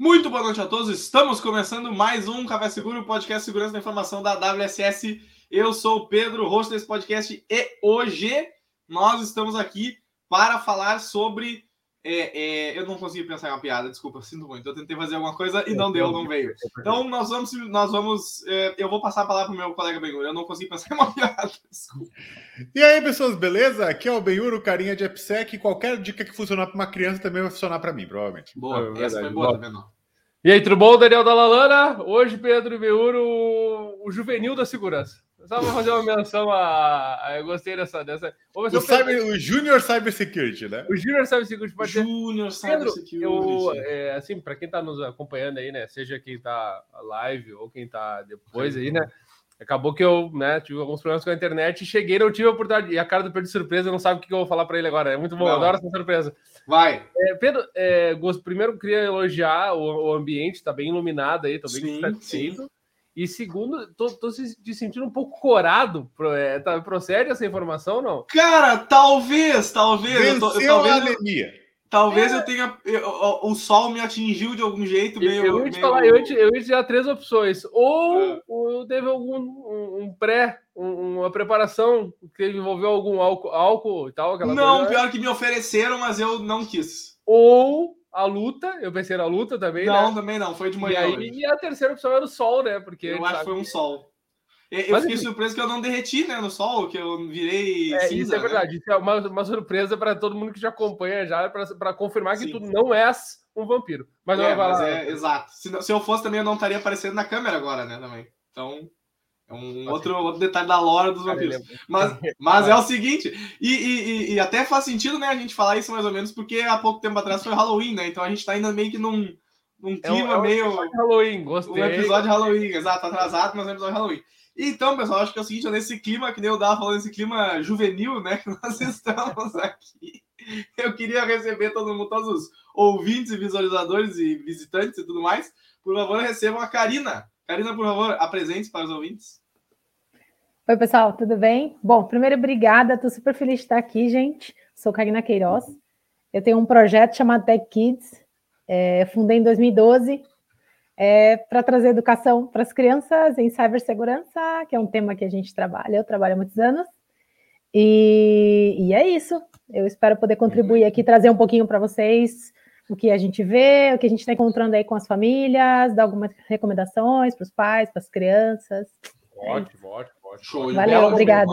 Muito boa noite a todos. Estamos começando mais um Café Seguro, podcast Segurança da Informação da WSS. Eu sou o Pedro, host desse podcast, e hoje nós estamos aqui para falar sobre é, é, eu não consegui pensar em uma piada, desculpa, sinto muito. Eu tentei fazer alguma coisa e não deu, não veio. Então nós vamos, nós vamos. É, eu vou passar a palavra para o meu colega Benhur. Eu não consegui pensar em uma piada, desculpa. E aí, pessoas, beleza? Aqui é o Benhur, o carinha de AppSec. Qualquer dica que funcionar para uma criança também vai funcionar para mim, provavelmente. Boa, é, essa foi boa, tá vendo? E aí, tudo bom, Daniel Dalalana? Hoje, Pedro e Benhur, o, o juvenil da segurança. Só vou fazer uma menção a. a eu gostei dessa. dessa... O, cyber, o Junior Cyber Security, né? O Junior Cyber Security pode ser. Junior Cyber Security. Eu, é, assim, para quem está nos acompanhando aí, né? Seja quem está live ou quem está depois aí, né? Acabou que eu né, tive alguns problemas com a internet e cheguei, não tive a oportunidade. E a cara do Pedro de surpresa, não sabe o que eu vou falar para ele agora. É muito bom, não. adoro essa surpresa. Vai. É, Pedro, é, primeiro queria elogiar o, o ambiente, está bem iluminado aí, estou bem satisfeito. E segundo, tô, tô se sentindo um pouco corado. É, tá, procede essa informação não? Cara, talvez, talvez. Venceu eu tô, eu, talvez a anemia. Talvez é. eu tenha. Eu, o, o, sol me atingiu de algum jeito meio. Eu, eu ia te falar, eu ia te, eu ia te dar três opções. Ou, é. ou teve algum um, um pré, um, uma preparação que envolveu algum álcool, álcool e tal. não, coisa. pior que me ofereceram, mas eu não quis. Ou a luta, eu pensei na luta também. Não, né? também não, foi de manhã. E, aí, e a terceira opção era o sol, né? Porque eu acho que foi um sol. Eu, eu fiquei surpreso que eu não derreti né, no sol, que eu virei. É, cinza, isso é né? verdade. Isso é uma, uma surpresa para todo mundo que já acompanha já, para confirmar que Sim. tu não és um vampiro. Mas, é, mas é, exato. Se, se eu fosse também, eu não estaria aparecendo na câmera agora, né? Também. Então. É um outro, outro detalhe da lore dos vampiros. Mas, mas é o seguinte, e, e, e, até faz sentido, né, a gente falar isso mais ou menos, porque há pouco tempo atrás foi Halloween, né? Então a gente tá ainda meio que num, num clima é um, é um meio. Halloween, gostei. Um episódio de Halloween, exato, atrasado, mas é um episódio de Halloween. Então, pessoal, acho que é o seguinte, é nesse clima, que nem eu dava falando, esse clima juvenil, né, que nós estamos aqui. Eu queria receber todo mundo, todos os ouvintes e visualizadores e visitantes e tudo mais. Por favor, recebam a Karina. Karina, por favor, apresente para os ouvintes. Oi, pessoal, tudo bem? Bom, primeiro, obrigada. Estou super feliz de estar aqui, gente. Sou Karina Queiroz. Eu tenho um projeto chamado Tech Kids. É, fundei em 2012 é, para trazer educação para as crianças em cibersegurança, que é um tema que a gente trabalha. Eu trabalho há muitos anos. E, e é isso. Eu espero poder contribuir aqui, trazer um pouquinho para vocês o que a gente vê, o que a gente está encontrando aí com as famílias, dar algumas recomendações para os pais, para as crianças. Ótimo, é ótimo. Show. Valeu, obrigado.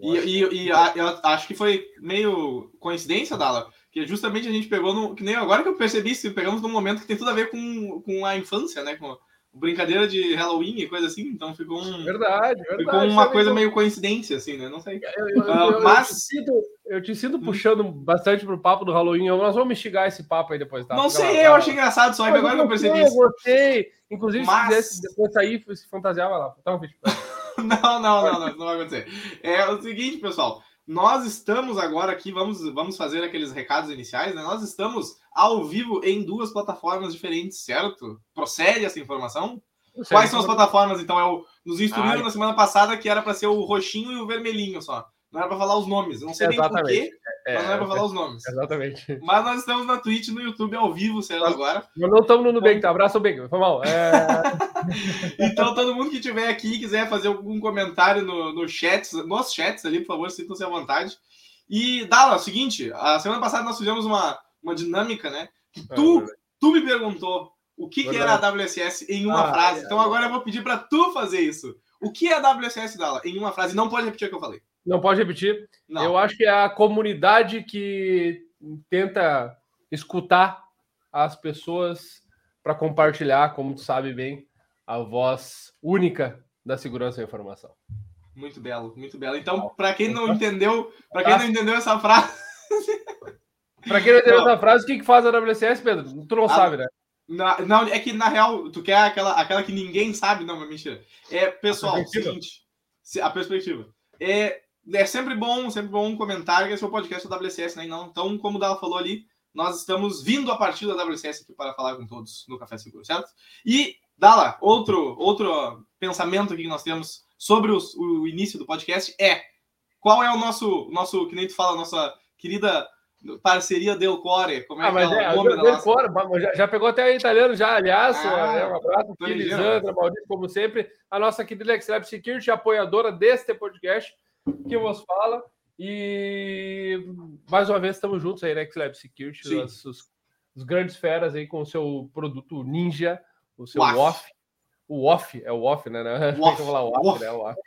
E, e, e a, eu acho que foi meio coincidência, Dala, que justamente a gente pegou no. Que nem agora que eu percebi, se pegamos num momento que tem tudo a ver com, com a infância, né? Com brincadeira de Halloween e coisa assim, então ficou um. Verdade, verdade. Ficou uma coisa meio coincidência, assim, né? Não sei. Eu, eu, uh, eu, mas. Eu te, sinto, eu te sinto puxando bastante pro papo do Halloween. Nós vamos instigar esse papo aí depois, tá? Não Fica sei, lá, eu achei engraçado só, agora que eu percebi isso. Eu gostei. Inclusive, mas... se quisesse depois sair, se fantasiava lá. Então, vídeo. não, não, não, não, não vai acontecer. É o seguinte, pessoal. Nós estamos agora aqui, vamos, vamos fazer aqueles recados iniciais, né? Nós estamos ao vivo em duas plataformas diferentes, certo? Procede essa informação? Quais são as plataformas, então? É o, nos instruíram na semana passada que era para ser o roxinho e o vermelhinho só. Não era para falar os nomes. não sei Exatamente. nem porquê, é, mas não era para falar os nomes. Exatamente. Mas nós estamos na Twitch no YouTube ao vivo, certo? Agora. Nós não estamos no Nubank, tá? Abraço, Nubank. Foi mal. É... então, todo mundo que estiver aqui e quiser fazer algum comentário no, no chat, nos chats ali, por favor, sintam-se à vontade. E, Dala, é o seguinte, a semana passada nós fizemos uma, uma dinâmica, né? Que tu, é, tu me perguntou o que, que era a WSS em uma ah, frase. É, então agora eu vou pedir para tu fazer isso. O que é a WSS, Dala? Em uma frase. Não pode repetir o que eu falei. Não pode repetir. Não. Eu acho que é a comunidade que tenta escutar as pessoas para compartilhar, como tu sabe bem, a voz única da segurança da informação. Muito belo, muito belo. Então, para quem não entendeu, para quem não entendeu essa frase, para quem não entendeu não. essa frase, o que, que faz a WCS, Pedro? Tu não a... sabe, né? Na, não, é que na real, tu quer aquela, aquela que ninguém sabe, não, mas mentira. É, pessoal, a seguinte, a perspectiva. É, é sempre bom, sempre bom um comentário, que esse é o podcast da WCS, né? Não, então, como o Dala falou ali, nós estamos vindo a partir da WCS aqui para falar com todos no Café Seguro, certo? E, Dala, outro, outro pensamento aqui que nós temos sobre os, o início do podcast é qual é o nosso, nosso que nem tu fala, nossa querida parceria Delcore. Como é ah, mas é, é o nome Delcore, já, já, pegou até italiano já, aliás. Ah, né, um abraço Lisandra, Maurício, como sempre. A nossa querida Lab Security, apoiadora deste podcast que vos fala. E mais uma vez estamos juntos aí, né, Lab Security, os, os, os, grandes feras aí com o seu produto Ninja, o seu off. O off, é o off, né? Off. falar o off, né? O off.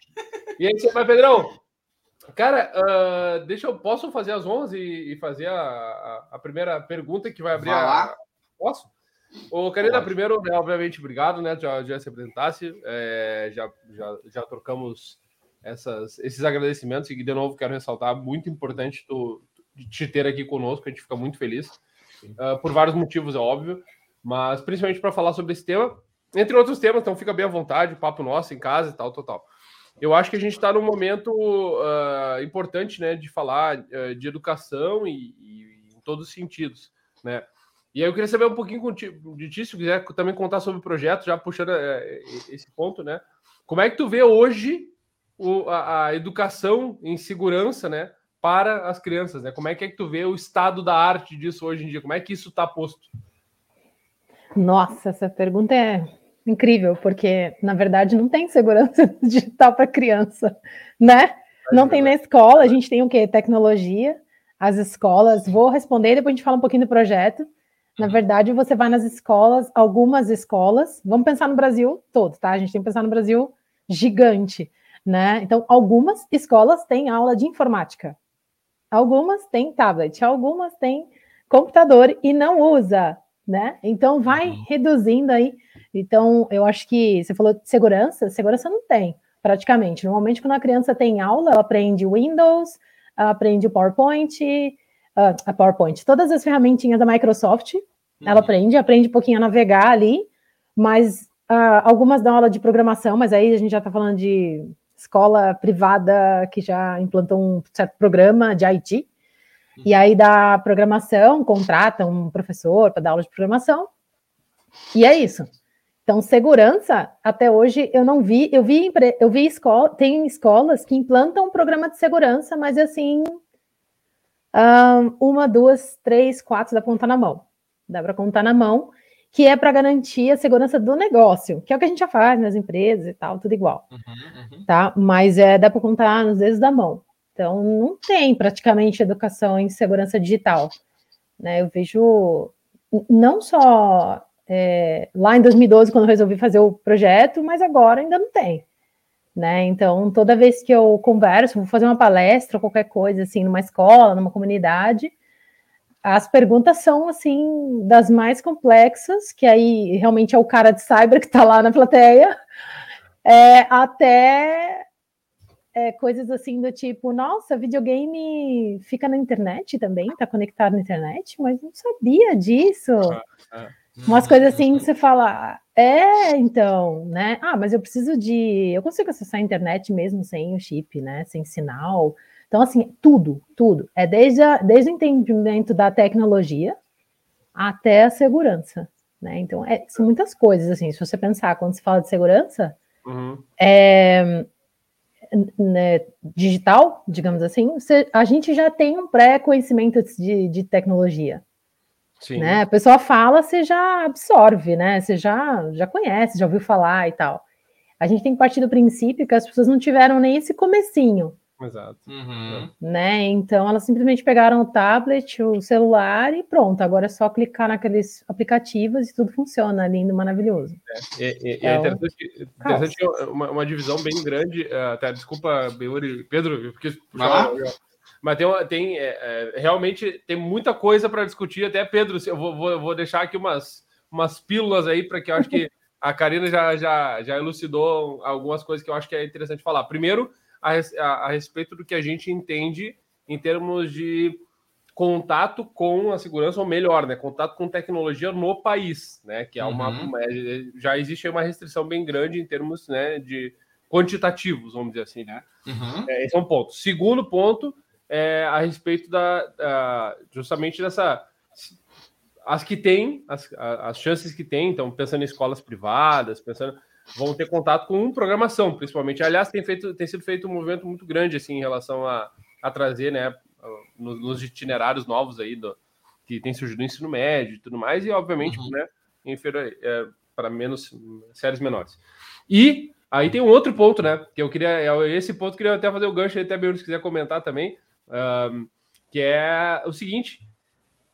E aí, você vai, Pedrão? Cara, uh, deixa eu posso fazer as 11 e, e fazer a, a, a, primeira pergunta que vai abrir vai a. Posso? Ô, Karina, primeiro, né, obviamente, obrigado, né? Já, já se apresentasse, é, já, já, já trocamos essas, esses agradecimentos e de novo quero ressaltar, muito importante tu, te ter aqui conosco, a gente fica muito feliz, uh, por vários motivos, é óbvio, mas principalmente para falar sobre esse tema, entre outros temas, então fica bem à vontade, papo nosso em casa e tal, total. Eu acho que a gente está num momento uh, importante, né, de falar uh, de educação e, e, em todos os sentidos, né? E aí eu queria saber um pouquinho de ti, se quiser também contar sobre o projeto, já puxando uh, esse ponto, né? Como é que tu vê hoje o, a, a, educação em segurança, né, para as crianças, né? Como é que, é que tu vê o estado da arte disso hoje em dia? Como é que isso está posto? Nossa, essa pergunta é incrível, porque na verdade não tem segurança digital para criança, né? Não tem na escola, a gente tem o quê? Tecnologia, as escolas. Vou responder, depois a gente fala um pouquinho do projeto. Na uhum. verdade, você vai nas escolas, algumas escolas, vamos pensar no Brasil todo, tá? A gente tem que pensar no Brasil gigante, né? Então, algumas escolas têm aula de informática, algumas têm tablet, algumas têm computador e não usa, né? Então, vai uhum. reduzindo aí então, eu acho que você falou de segurança, segurança não tem, praticamente. Normalmente, quando a criança tem aula, ela aprende Windows, aprende o PowerPoint, uh, a PowerPoint, todas as ferramentinhas da Microsoft, uhum. ela aprende, aprende um pouquinho a navegar ali, mas uh, algumas dão aula de programação, mas aí a gente já está falando de escola privada que já implantou um certo programa de IT, uhum. e aí da programação, contrata um professor para dar aula de programação, e é isso. Então, segurança, até hoje eu não vi, eu vi, eu vi escola, tem escolas que implantam um programa de segurança, mas assim, uma, duas, três, quatro dá para contar na mão. Dá para contar na mão, que é para garantir a segurança do negócio, que é o que a gente já faz nas empresas e tal, tudo igual. Uhum, uhum. Tá? Mas é, dá para contar nos dedos da mão. Então, não tem praticamente educação em segurança digital. Né? Eu vejo não só é, lá em 2012, quando eu resolvi fazer o projeto, mas agora ainda não tem. Né? Então, toda vez que eu converso, vou fazer uma palestra, qualquer coisa, assim, numa escola, numa comunidade, as perguntas são, assim, das mais complexas, que aí realmente é o cara de cyber que está lá na plateia, é, até é, coisas assim do tipo, nossa, videogame fica na internet também, está conectado na internet, mas não sabia disso. Ah, ah. Umas coisas assim que você fala, é, então, né? Ah, mas eu preciso de. Eu consigo acessar a internet mesmo sem o chip, né? Sem sinal. Então, assim, tudo, tudo. É desde, a, desde o entendimento da tecnologia até a segurança, né? Então, é, são muitas coisas, assim, se você pensar, quando se fala de segurança, uhum. é, né, digital, digamos assim, você, a gente já tem um pré-conhecimento de, de tecnologia. Sim. Né? A pessoa fala, você já absorve, né? Você já, já conhece, já ouviu falar e tal. A gente tem que partir do princípio que as pessoas não tiveram nem esse comecinho. Exato. Uhum. Né? Então elas simplesmente pegaram o tablet, o celular e pronto. Agora é só clicar naqueles aplicativos e tudo funciona, lindo, maravilhoso. É, é, é, é interessante, interessante uma, uma, divisão bem grande. Eh, até desculpa, Pedro, porque mas tem, tem é, é, realmente tem muita coisa para discutir. Até Pedro, eu vou, vou, vou, deixar aqui umas, umas pílulas aí para que eu acho que a Karina já, já, já elucidou algumas coisas que eu acho que é interessante falar. Primeiro, a, a, a respeito do que a gente entende em termos de contato com a segurança, ou melhor, né, contato com tecnologia no país, né, que é uma, uhum. uma já existe uma restrição bem grande em termos, né, de quantitativos, vamos dizer assim, né. Uhum. É, esse é um ponto. Segundo ponto, é, a respeito da, da, justamente dessa as que têm as, as chances que têm, então pensando em escolas privadas, pensando vão ter contato com programação, principalmente. Aliás, tem feito tem sido feito um movimento muito grande assim em relação a, a trazer, né, nos, nos itinerários novos aí do, que tem surgido no ensino médio e tudo mais, e obviamente, uhum. né, é, para menos séries menores. E aí tem um outro ponto, né, que eu queria, é, esse ponto eu queria até fazer o gancho até bem se quiser comentar também, um, que é o seguinte,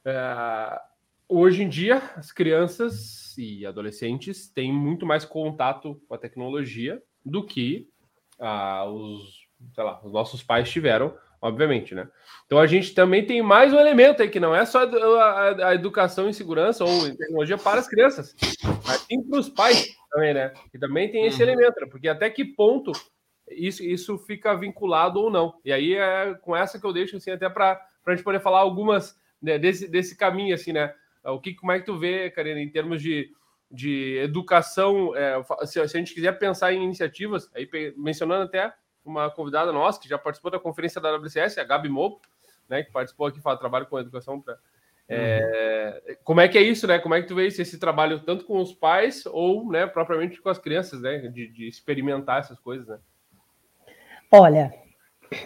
uh, hoje em dia as crianças e adolescentes têm muito mais contato com a tecnologia do que uh, os, lá, os nossos pais tiveram obviamente, né? Então a gente também tem mais um elemento aí que não é só a, a educação em segurança ou em tecnologia para as crianças, mas sim para os pais também, né? Que também tem esse uhum. elemento, né? porque até que ponto isso, isso fica vinculado ou não. E aí é com essa que eu deixo assim até para a gente poder falar algumas né, desse, desse caminho assim, né? O que como é que tu vê, Karina, em termos de de educação, é, se, se, a gente quiser pensar em iniciativas, aí mencionando até uma convidada nossa que já participou da conferência da WCS, a Gabi Mopo, né, que participou aqui, faz trabalho com educação para é, uhum. como é que é isso, né? Como é que tu vê esse, esse, trabalho tanto com os pais ou, né, propriamente com as crianças, né? De, de experimentar essas coisas, né? Olha,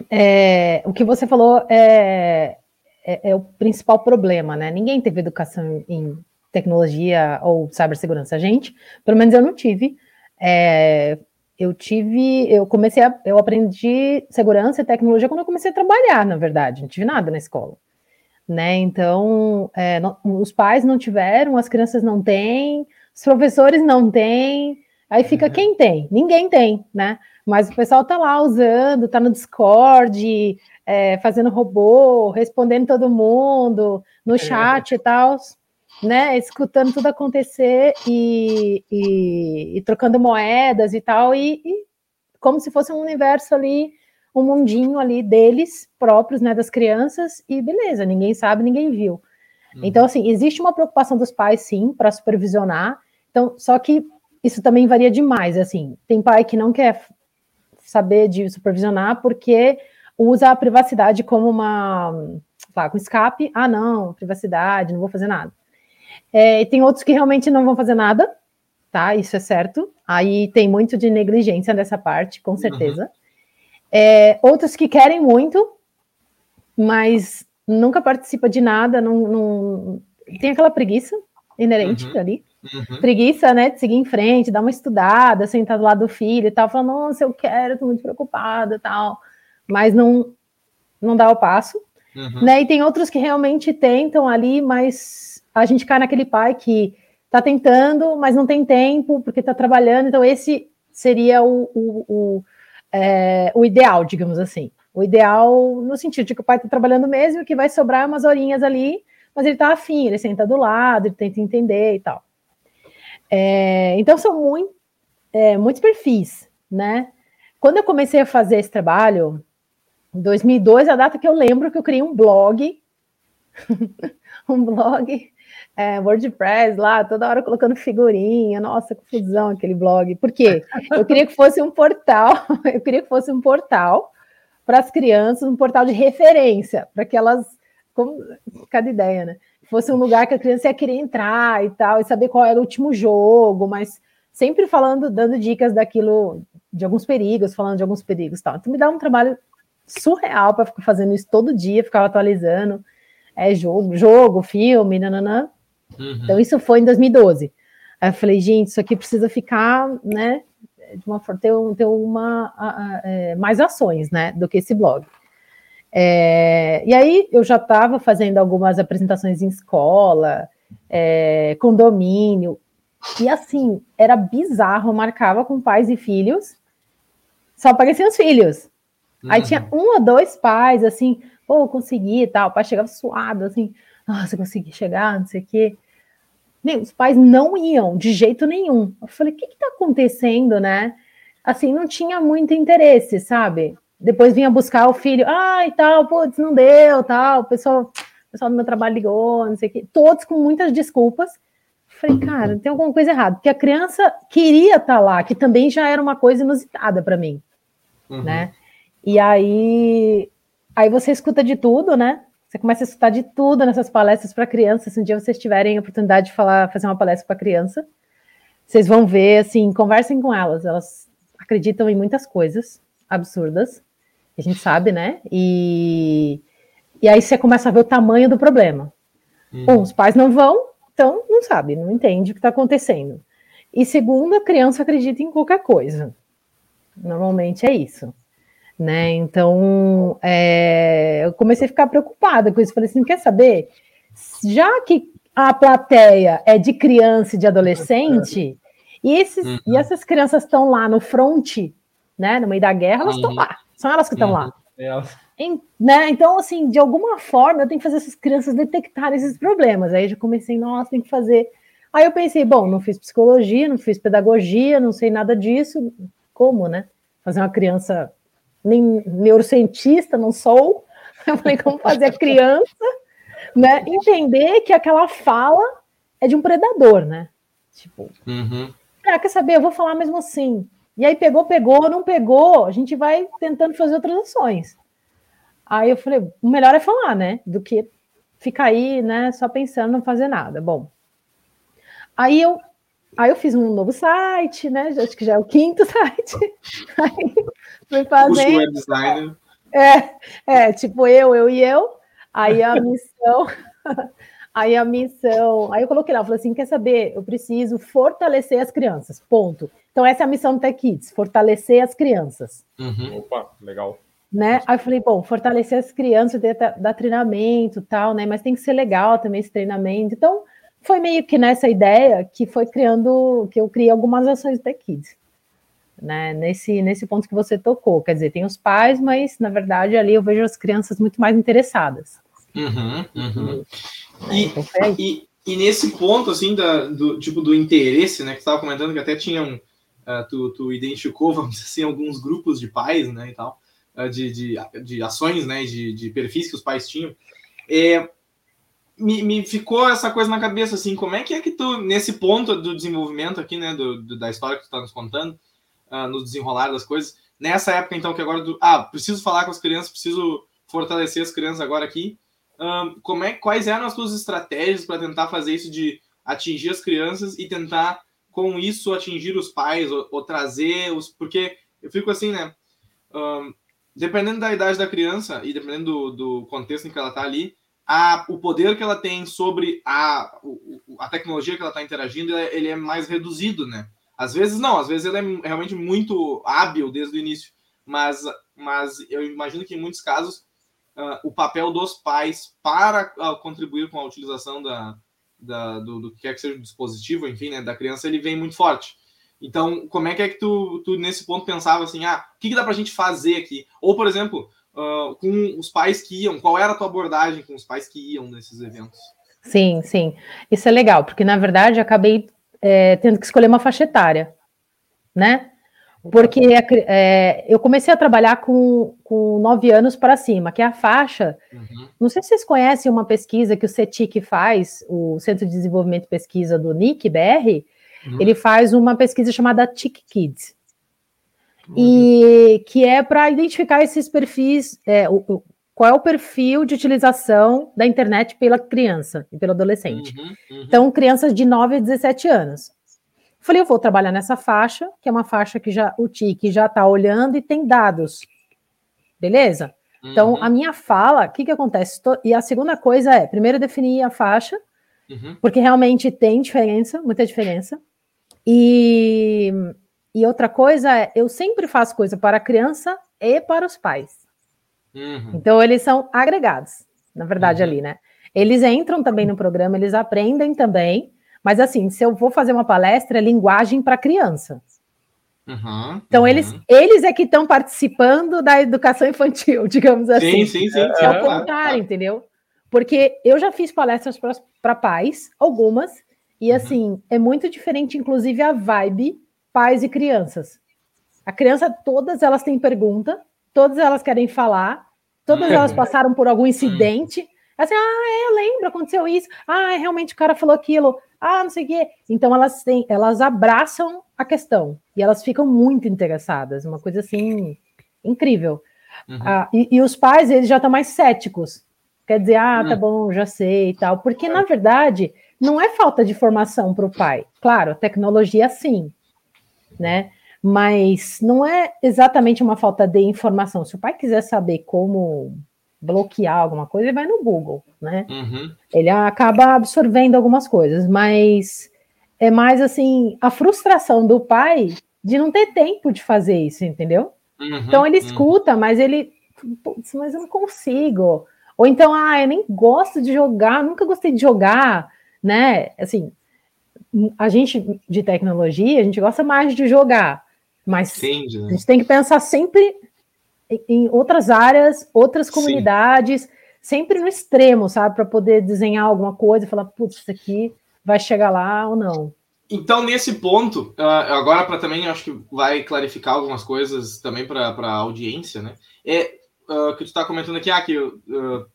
é, o que você falou é, é, é, o principal problema, né? Ninguém teve educação em tecnologia ou cibersegurança. A gente, pelo menos eu não tive. É, eu tive, eu comecei a, eu aprendi segurança e tecnologia quando eu comecei a trabalhar, na verdade, não tive nada na escola, né? Então, é, não, os pais não tiveram, as crianças não têm, os professores não têm, aí fica uhum. quem tem? Ninguém tem, né? Mas o pessoal tá lá usando, tá no Discord, é, fazendo robô, respondendo todo mundo, no é. chat é. e tal né, escutando tudo acontecer e, e, e trocando moedas e tal, e, e, como se fosse um universo ali, um mundinho ali deles próprios, né, das crianças, e beleza, ninguém sabe, ninguém viu. Uhum. Então, assim, existe uma preocupação dos pais, sim, para supervisionar, então, só que isso também varia demais, assim, tem pai que não quer saber de supervisionar porque usa a privacidade como uma, lá, com escape, ah, não, privacidade, não vou fazer nada. É, e tem outros que realmente não vão fazer nada, tá? Isso é certo. Aí tem muito de negligência nessa parte, com certeza. Uhum. É, outros que querem muito, mas nunca participa de nada, não, não... tem aquela preguiça inerente uhum. ali. Uhum. Preguiça, né, de seguir em frente, dar uma estudada, sentar do lado do filho e tal, falar, nossa, eu quero, tô muito preocupada e tal, mas não, não dá o passo. Uhum. Né? E tem outros que realmente tentam ali, mas a gente cai naquele pai que está tentando, mas não tem tempo, porque está trabalhando. Então, esse seria o, o, o, é, o, ideal, digamos assim. O ideal no sentido de que o pai está trabalhando mesmo, que vai sobrar umas horinhas ali, mas ele está afim, ele senta do lado, ele tenta entender e tal. É, então, são muito, é, muitos perfis, né? Quando eu comecei a fazer esse trabalho, em 2002, a data que eu lembro que eu criei um blog, um blog é, WordPress lá, toda hora colocando figurinha, nossa, confusão aquele blog. Por quê? Eu queria que fosse um portal, eu queria que fosse um portal para as crianças, um portal de referência, para que elas, como cada ideia, né? Fosse um lugar que a criança ia querer entrar e tal, e saber qual era o último jogo, mas sempre falando, dando dicas daquilo, de alguns perigos, falando de alguns perigos e tal. Então me dá um trabalho surreal para ficar fazendo isso todo dia, ficar atualizando. É jogo, jogo, filme, nananã. Uhum. Então, isso foi em 2012. Aí eu falei, gente, isso aqui precisa ficar, né, de uma ter, ter uma a, a, é, mais ações, né, do que esse blog. É, e aí eu já estava fazendo algumas apresentações em escola, é, condomínio, e assim, era bizarro, marcava com pais e filhos, só apareciam os filhos. Uhum. Aí tinha um ou dois pais, assim, pô, consegui e tal, o pai chegava suado, assim, nossa, consegui chegar, não sei o quê. Meu, os pais não iam de jeito nenhum. Eu falei, o que está acontecendo, né? Assim, não tinha muito interesse, sabe? Depois vinha buscar o filho, ai, ah, tal, putz, não deu, tal, o pessoal, o pessoal do meu trabalho ligou, não sei o quê. Todos com muitas desculpas. Falei, cara, tem alguma coisa errada, porque a criança queria estar tá lá, que também já era uma coisa inusitada para mim, uhum. né? E aí, aí você escuta de tudo, né? Você começa a escutar de tudo nessas palestras para crianças. Se um dia vocês tiverem a oportunidade de falar, fazer uma palestra para criança, vocês vão ver, assim, conversem com elas. Elas acreditam em muitas coisas absurdas, a gente sabe, né? E, E aí você começa a ver o tamanho do problema. Uhum. Um, os pais não vão, então não sabe, não entende o que está acontecendo. E segundo, a criança acredita em qualquer coisa. Normalmente é isso. Né? Então, é, eu comecei a ficar preocupada com isso. Falei assim: quer saber? Já que a plateia é de criança e de adolescente, e, esses, uhum. e essas crianças estão lá no front, né, no meio da guerra, elas estão uhum. lá. São elas que estão uhum. lá. É. Em, né? Então, assim, de alguma forma, eu tenho que fazer essas crianças detectarem esses problemas. Aí eu já comecei, nossa, tem que fazer. Aí eu pensei, bom, não fiz psicologia, não fiz pedagogia, não sei nada disso. Como, né? Fazer uma criança nem neurocientista, não sou. Eu falei, como fazer a criança né, entender que aquela fala é de um predador, né? Tipo, uhum. ah, quer saber? Eu vou falar mesmo assim. E aí pegou, pegou, não pegou, a gente vai tentando fazer outras ações. Aí eu falei, o melhor é falar, né? Do que ficar aí, né, só pensando não fazer nada. Bom, aí eu, aí eu fiz um novo site, né? Acho que já é o quinto site. Aí fui fazendo. É, é, tipo eu, eu e eu. Aí a missão, aí a missão, aí eu coloquei lá, eu falei assim, quer saber? Eu preciso fortalecer as crianças, ponto. Então essa é a missão do Tech Kids, fortalecer as crianças. Uhum. Opa, legal. Né? Aí eu falei, bom, fortalecer as crianças, dar, dar treinamento tal, né? Mas tem que ser legal também esse treinamento. Então, foi meio que nessa ideia que foi criando, que eu criei algumas ações Tech Kids né, nesse, nesse ponto que você tocou. Quer dizer, tem os pais, mas na verdade ali eu vejo as crianças muito mais interessadas. Uhum, uhum. E, então, e, e, nesse ponto, assim, da, do tipo do interesse, né, que estava comentando que até tinham, uh, tu, tu identificou, vamos dizer assim, alguns grupos de pais, né, e tal, uh, de, de, de ações, né, de, de perfis que os pais tinham. É, me, me ficou essa coisa na cabeça, assim, como é que é que tu, nesse ponto do desenvolvimento aqui, né, do, do da história que tu está nos contando, uh, no desenrolar das coisas. Nessa época, então, que agora. Ah, preciso falar com as crianças, preciso fortalecer as crianças agora aqui. Um, como é, quais eram as suas estratégias para tentar fazer isso de atingir as crianças e tentar, com isso, atingir os pais ou, ou trazer os. Porque eu fico assim, né? Um, dependendo da idade da criança e dependendo do, do contexto em que ela está ali, a, o poder que ela tem sobre a, a tecnologia que ela está interagindo, ele é mais reduzido, né? Às vezes não, às vezes ele é realmente muito hábil desde o início, mas, mas eu imagino que em muitos casos uh, o papel dos pais para uh, contribuir com a utilização da, da do, do, que quer que seja o dispositivo, enfim, né, da criança, ele vem muito forte. Então, como é que é que tu, tu nesse ponto pensava assim, ah, o que, que dá para a gente fazer aqui? Ou, por exemplo, uh, com os pais que iam, qual era a tua abordagem com os pais que iam nesses eventos? Sim, sim. Isso é legal, porque na verdade acabei é, tendo que escolher uma faixa etária, né? Porque é, eu comecei a trabalhar com, com nove anos para cima, que é a faixa. Uhum. Não sei se vocês conhecem uma pesquisa que o CETIC faz, o Centro de Desenvolvimento e Pesquisa do NIC BR, uhum. ele faz uma pesquisa chamada TIC Kids. E que é para identificar esses perfis, é, o, qual é o perfil de utilização da internet pela criança e pelo adolescente. Uhum, uhum. Então, crianças de 9 a 17 anos. Falei, eu vou trabalhar nessa faixa, que é uma faixa que já o TIC já está olhando e tem dados. Beleza? Então, uhum. a minha fala, o que, que acontece? E a segunda coisa é, primeiro, definir a faixa, uhum. porque realmente tem diferença, muita diferença. E, e outra coisa é, eu sempre faço coisa para a criança e para os pais. Uhum. Então, eles são agregados, na verdade, uhum. ali, né? Eles entram também no programa, eles aprendem também, mas assim, se eu vou fazer uma palestra, é linguagem para criança. Uhum, então, uhum. Eles, eles é que estão participando da educação infantil, digamos assim. Sim, sim, sim. É o contrário, entendeu? Porque eu já fiz palestras para pais, algumas, e uhum. assim, é muito diferente, inclusive, a vibe pais e crianças. A criança, todas elas têm pergunta, todas elas querem falar, todas uhum. elas passaram por algum incidente. Assim, ah, é, eu lembro, aconteceu isso. Ah, realmente o cara falou aquilo. Ah, não sei o quê. Então elas têm, elas abraçam a questão e elas ficam muito interessadas, uma coisa assim incrível. Uhum. Ah, e, e, os pais, eles já estão mais céticos. Quer dizer, ah, tá uhum. bom, já sei e tal. Porque, na verdade, não é falta de formação para o pai. Claro, a tecnologia sim, né? mas não é exatamente uma falta de informação. Se o pai quiser saber como bloquear alguma coisa, ele vai no Google, né? Uhum. Ele acaba absorvendo algumas coisas, mas é mais assim a frustração do pai de não ter tempo de fazer isso, entendeu? Uhum, então ele uhum. escuta, uhum. mas ele, mas eu não consigo. Ou então, ah, eu nem gosto de jogar, nunca gostei de jogar, né? Assim, a gente de tecnologia, a gente gosta mais de jogar, mas Sim, né? a gente tem que pensar sempre em outras áreas, outras comunidades, Sim. sempre no extremo, sabe? Para poder desenhar alguma coisa e falar, putz, isso aqui vai chegar lá ou não. Então, nesse ponto, uh, agora para também acho que vai clarificar algumas coisas também para a audiência, né? É uh, que tu está comentando aqui, ah, que uh,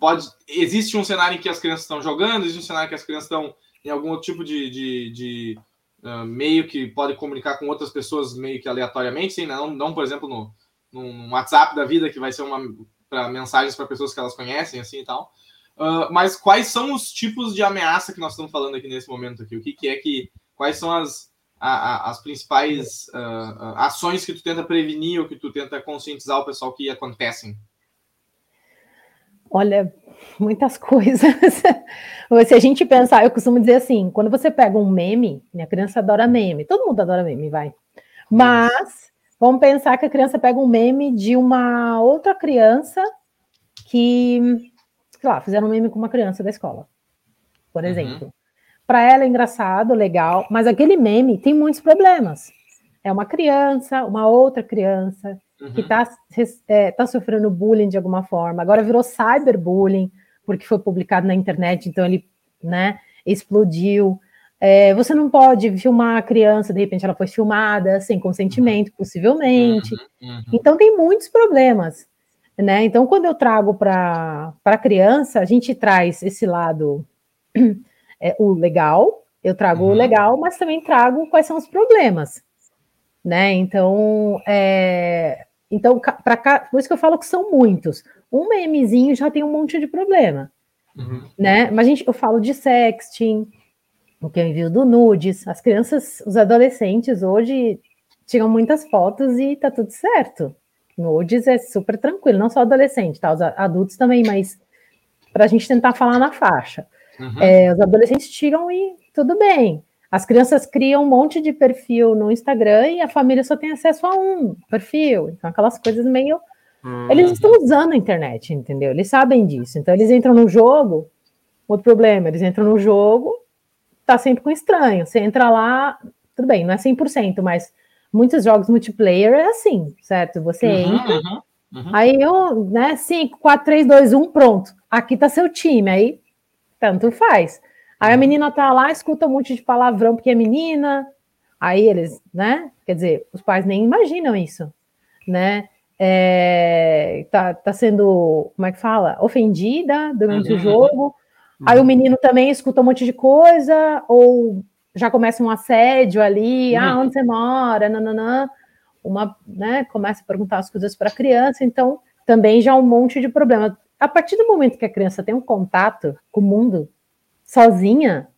pode existe um cenário em que as crianças estão jogando, existe um cenário em que as crianças estão em algum outro tipo de, de, de meio que pode comunicar com outras pessoas meio que aleatoriamente, sim, não, não por exemplo no, no WhatsApp da vida que vai ser uma para mensagens para pessoas que elas conhecem assim e tal. Uh, mas quais são os tipos de ameaça que nós estamos falando aqui nesse momento aqui? O que, que é que. Quais são as, a, a, as principais uh, ações que tu tenta prevenir ou que tu tenta conscientizar o pessoal que acontecem? Olha, muitas coisas. Se a gente pensar, eu costumo dizer assim: quando você pega um meme, minha criança adora meme, todo mundo adora meme, vai. Mas vamos pensar que a criança pega um meme de uma outra criança que sei lá, fizeram um meme com uma criança da escola, por uhum. exemplo. Para ela é engraçado, legal, mas aquele meme tem muitos problemas. É uma criança, uma outra criança uhum. que está é, tá sofrendo bullying de alguma forma. Agora virou cyberbullying, porque foi publicado na internet, então ele né, explodiu. É, você não pode filmar a criança, de repente ela foi filmada sem consentimento, possivelmente. Uhum, uhum. Então tem muitos problemas. Né? Então, quando eu trago para a criança, a gente traz esse lado, é, o legal, eu trago uhum. o legal, mas também trago quais são os problemas. Né? Então, é, então pra cá, por isso que eu falo que são muitos. Um memezinho já tem um monte de problema. Uhum. Né? Mas a gente, eu falo de sexting, o que eu envio do nudes. As crianças, os adolescentes hoje tiram muitas fotos e tá tudo certo. Nudes é super tranquilo, não só adolescente, tá? Os adultos também, mas para a gente tentar falar na faixa. Uhum. É, os adolescentes tiram e tudo bem. As crianças criam um monte de perfil no Instagram e a família só tem acesso a um perfil. Então, aquelas coisas meio. Uhum. Eles estão usando a internet, entendeu? Eles sabem disso. Então, eles entram no jogo. Outro problema, eles entram no jogo, tá sempre com estranho. Você entra lá, tudo bem, não é 100%, mas muitos jogos multiplayer é assim, certo? Você uhum, entra, uhum, uhum. aí eu, né, 5, 4, 3, 2, 1, pronto. Aqui tá seu time, aí tanto faz. Aí a uhum. menina tá lá, escuta um monte de palavrão porque é menina, aí eles, né? Quer dizer, os pais nem imaginam isso, né? É, tá, tá sendo, como é que fala? Ofendida durante uhum. o jogo. Aí o uhum. menino também escuta um monte de coisa, ou já começa um assédio ali, uhum. ah, onde você mora, nananã, uma, né, começa a perguntar as coisas para a criança, então também já um monte de problema. A partir do momento que a criança tem um contato com o mundo sozinha,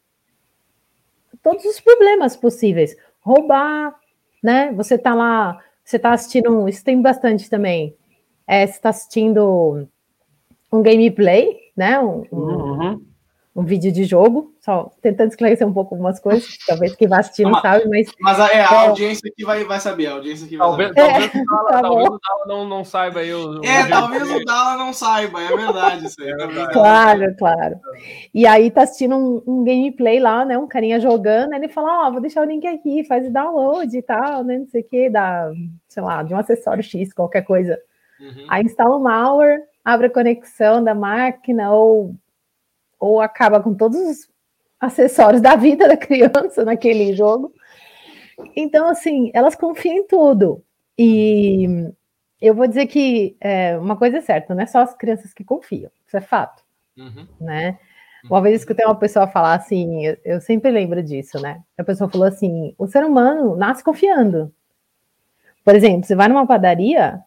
todos os problemas possíveis, roubar, né? Você tá lá, você tá assistindo, isso tem bastante também. É, você está assistindo um gameplay, né? Um, uhum um vídeo de jogo, só tentando esclarecer um pouco algumas coisas, talvez quem vai assistir não sabe, mas. Mas é, a é... audiência que vai, vai saber, a audiência que vai talvez, saber. Talvez, é, Dala, tá talvez o Dala não, não saiba aí. O, é, o talvez o Dala não saiba, é verdade isso aí. É verdade. Claro, claro. E aí tá assistindo um, um, gameplay lá, né? Um carinha jogando, aí ele fala: Ó, oh, vou deixar o link aqui, faz o download e tal, né? Não sei o que, da, sei lá, de um acessório X, qualquer coisa. Uhum. Aí instala o malware, abre a conexão da máquina ou ou acaba com todos os acessórios da vida da criança naquele jogo. Então, assim, elas confiam em tudo. E eu vou dizer que é, uma coisa é certa, não é só as crianças que confiam, isso é fato. Uhum. Né? Uma vez escutei uma pessoa falar assim, eu, eu sempre lembro disso, né? A pessoa falou assim: o ser humano nasce confiando. Por exemplo, você vai numa padaria,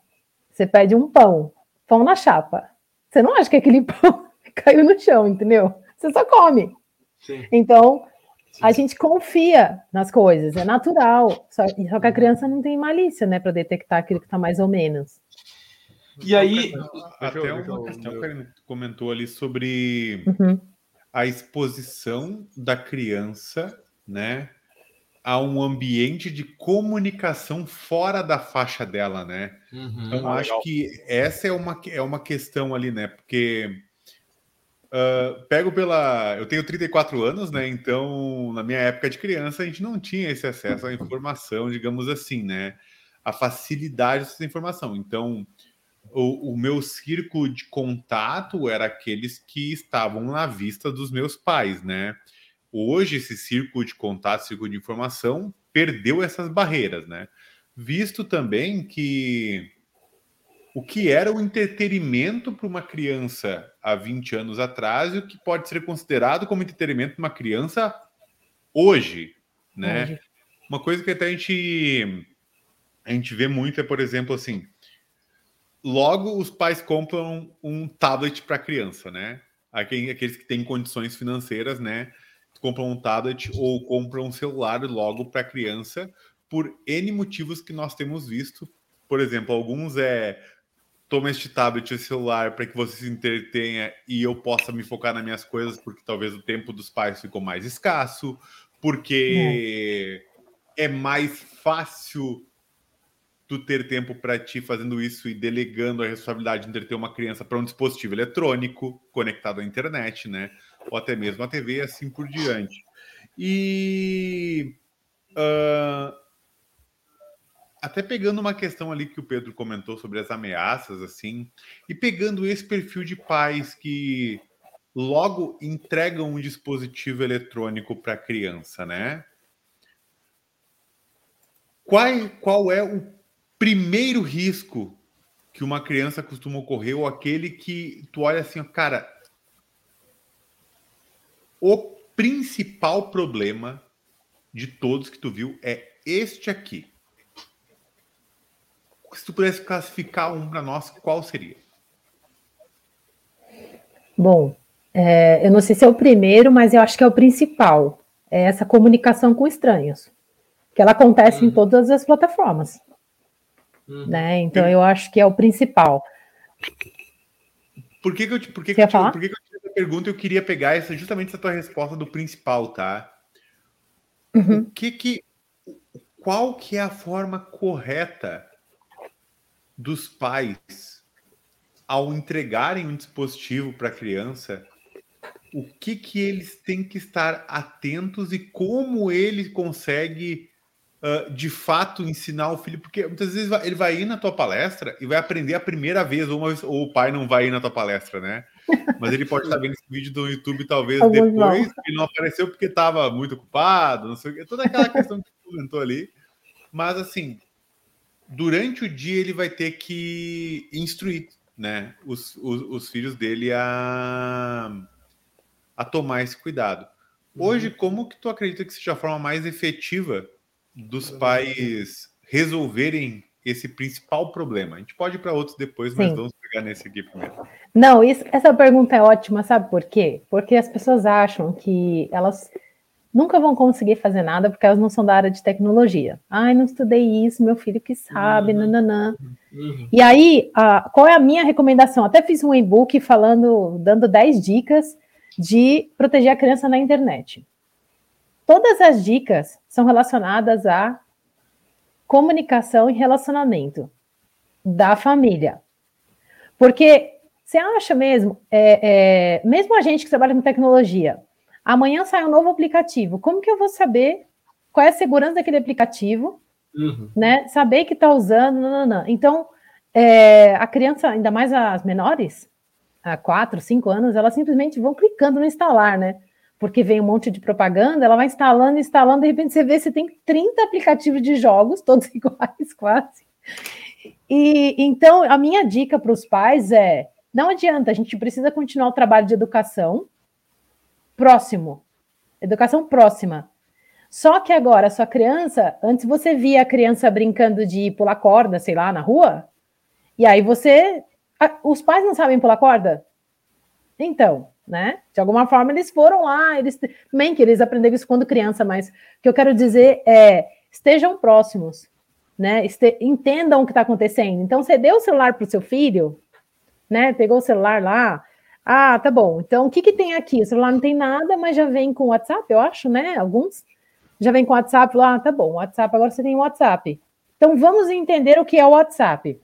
você pede um pão, pão na chapa. Você não acha que aquele pão caiu no chão, entendeu? Você só come. Sim. Então, Sim. a gente confia nas coisas, é natural. Só, só, que a criança não tem malícia, né, para detectar aquilo que está mais ou menos. E aí. Até uma questão que ele comentou ali sobre uhum. a exposição da criança, né? A um ambiente de comunicação fora da faixa dela, né? Uhum. Então, ah, acho legal. que essa é uma, é uma questão ali, né? Porque Uh, pego pela. Eu tenho 34 anos, né? Então, na minha época de criança, a gente não tinha esse acesso à informação, digamos assim, né? A facilidade dessa informação. Então, o, o meu círculo de contato era aqueles que estavam na vista dos meus pais, né? Hoje, esse círculo de contato, círculo de informação, perdeu essas barreiras, né? Visto também que o que era o entretenimento para uma criança há 20 anos atrás e o que pode ser considerado como entretenimento para uma criança hoje, né? Hoje. Uma coisa que até a gente a gente vê muito é, por exemplo, assim, logo os pais compram um tablet para a criança, né? Aqueles que têm condições financeiras, né? Compram um tablet ou compram um celular logo para a criança por N motivos que nós temos visto. Por exemplo, alguns é toma este tablet, esse celular, para que você se entretenha e eu possa me focar nas minhas coisas, porque talvez o tempo dos pais ficou mais escasso, porque é, é mais fácil tu ter tempo para ti fazendo isso e delegando a responsabilidade de entreter uma criança para um dispositivo eletrônico conectado à internet, né? Ou até mesmo a TV e assim por diante. E uh, até pegando uma questão ali que o Pedro comentou sobre as ameaças, assim, e pegando esse perfil de pais que logo entregam um dispositivo eletrônico para a criança, né? Qual, qual é o primeiro risco que uma criança costuma ocorrer, ou aquele que tu olha assim, cara, o principal problema de todos que tu viu é este aqui se tu pudesse classificar um para nós, qual seria? Bom, é, eu não sei se é o primeiro, mas eu acho que é o principal. É essa comunicação com estranhos. Que ela acontece uhum. em todas as plataformas. Uhum. Né? Então eu acho que é o principal. Por que, que eu, por que, que, eu, por que, que eu te essa pergunta? Eu queria pegar essa, justamente essa tua resposta do principal, tá? Uhum. O que que. Qual que é a forma correta dos pais ao entregarem um dispositivo para a criança, o que que eles têm que estar atentos e como ele consegue uh, de fato ensinar o filho, porque muitas vezes ele vai ir na tua palestra e vai aprender a primeira vez, ou, uma, ou o pai não vai ir na tua palestra, né? Mas ele pode estar vendo esse vídeo do YouTube talvez Alguns depois, não. e não apareceu porque estava muito ocupado, não sei o que, toda aquela questão que tu comentou ali. Mas assim, durante o dia ele vai ter que instruir né, os, os, os filhos dele a, a tomar esse cuidado. Hoje, uhum. como que tu acredita que seja a forma mais efetiva dos pais resolverem esse principal problema? A gente pode ir para outros depois, mas Sim. vamos pegar nesse aqui primeiro. Não, isso, essa pergunta é ótima, sabe por quê? Porque as pessoas acham que elas nunca vão conseguir fazer nada porque elas não são da área de tecnologia. Ai, não estudei isso, meu filho que sabe, uhum. nananã. Uhum. E aí, a, qual é a minha recomendação? Até fiz um e-book falando, dando 10 dicas de proteger a criança na internet. Todas as dicas são relacionadas à comunicação e relacionamento da família. Porque você acha mesmo, é, é, mesmo a gente que trabalha com tecnologia, Amanhã sai um novo aplicativo. Como que eu vou saber qual é a segurança daquele aplicativo? Uhum. Né? Saber que está usando. Não, não, não. Então, é, a criança, ainda mais as menores, há quatro, cinco anos, elas simplesmente vão clicando no instalar, né? Porque vem um monte de propaganda, ela vai instalando, instalando, de repente você vê se tem 30 aplicativos de jogos, todos iguais, quase. E então a minha dica para os pais é: não adianta, a gente precisa continuar o trabalho de educação, próximo. Educação próxima. Só que agora, sua criança, antes você via a criança brincando de pular corda, sei lá, na rua, e aí você. Os pais não sabem pular corda? Então, né? De alguma forma eles foram lá, eles também que eles aprenderam isso quando criança, mas o que eu quero dizer é estejam próximos, né? Entendam o que está acontecendo. Então, você deu o celular para o seu filho, né? Pegou o celular lá. Ah, tá bom. Então, o que, que tem aqui? O celular não tem nada, mas já vem com WhatsApp, eu acho, né? Alguns já vem com WhatsApp lá. Ah, tá bom, WhatsApp, agora você tem WhatsApp. Então, vamos entender o que é o WhatsApp,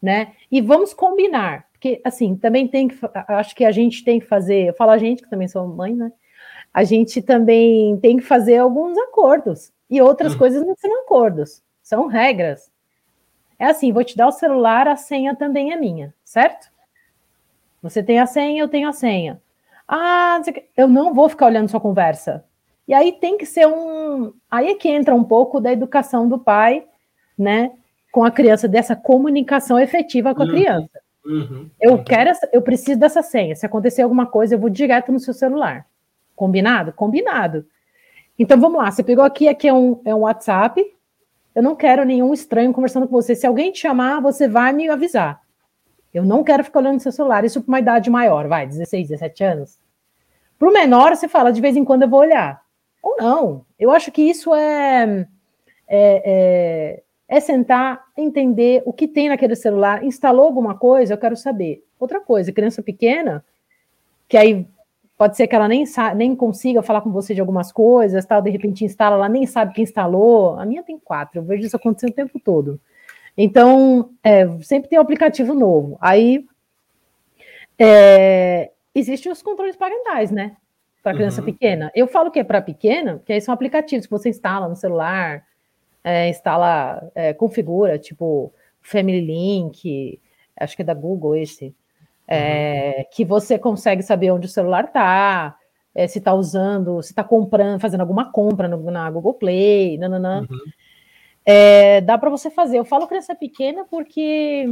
né? E vamos combinar. Porque, assim, também tem que. Acho que a gente tem que fazer. Eu falo a gente, que também sou mãe, né? A gente também tem que fazer alguns acordos. E outras hum. coisas não são acordos, são regras. É assim, vou te dar o celular, a senha também é minha, certo? Você tem a senha, eu tenho a senha. Ah, eu não vou ficar olhando sua conversa. E aí tem que ser um. Aí é que entra um pouco da educação do pai, né? Com a criança, dessa comunicação efetiva com a uhum. criança. Uhum. Eu quero, essa, eu preciso dessa senha. Se acontecer alguma coisa, eu vou direto no seu celular. Combinado? Combinado. Então vamos lá. Você pegou aqui, aqui é um, é um WhatsApp. Eu não quero nenhum estranho conversando com você. Se alguém te chamar, você vai me avisar. Eu não quero ficar olhando seu celular. Isso para uma idade maior, vai, 16, 17 anos. Para o menor, você fala, de vez em quando eu vou olhar. Ou não. Eu acho que isso é, é, é, é sentar, entender o que tem naquele celular. Instalou alguma coisa, eu quero saber. Outra coisa, criança pequena, que aí pode ser que ela nem, nem consiga falar com você de algumas coisas, tal, de repente instala, ela nem sabe quem instalou. A minha tem quatro, eu vejo isso acontecendo o tempo todo. Então, é, sempre tem um aplicativo novo. Aí, é, existem os controles parentais, né? Para criança uhum. pequena. Eu falo que é para pequena, porque aí são aplicativos que você instala no celular, é, instala, é, configura, tipo Family Link, acho que é da Google esse é, uhum. que você consegue saber onde o celular está, é, se está usando, se está comprando, fazendo alguma compra no, na Google Play, nananã. Uhum. É, dá para você fazer. Eu falo criança pequena porque,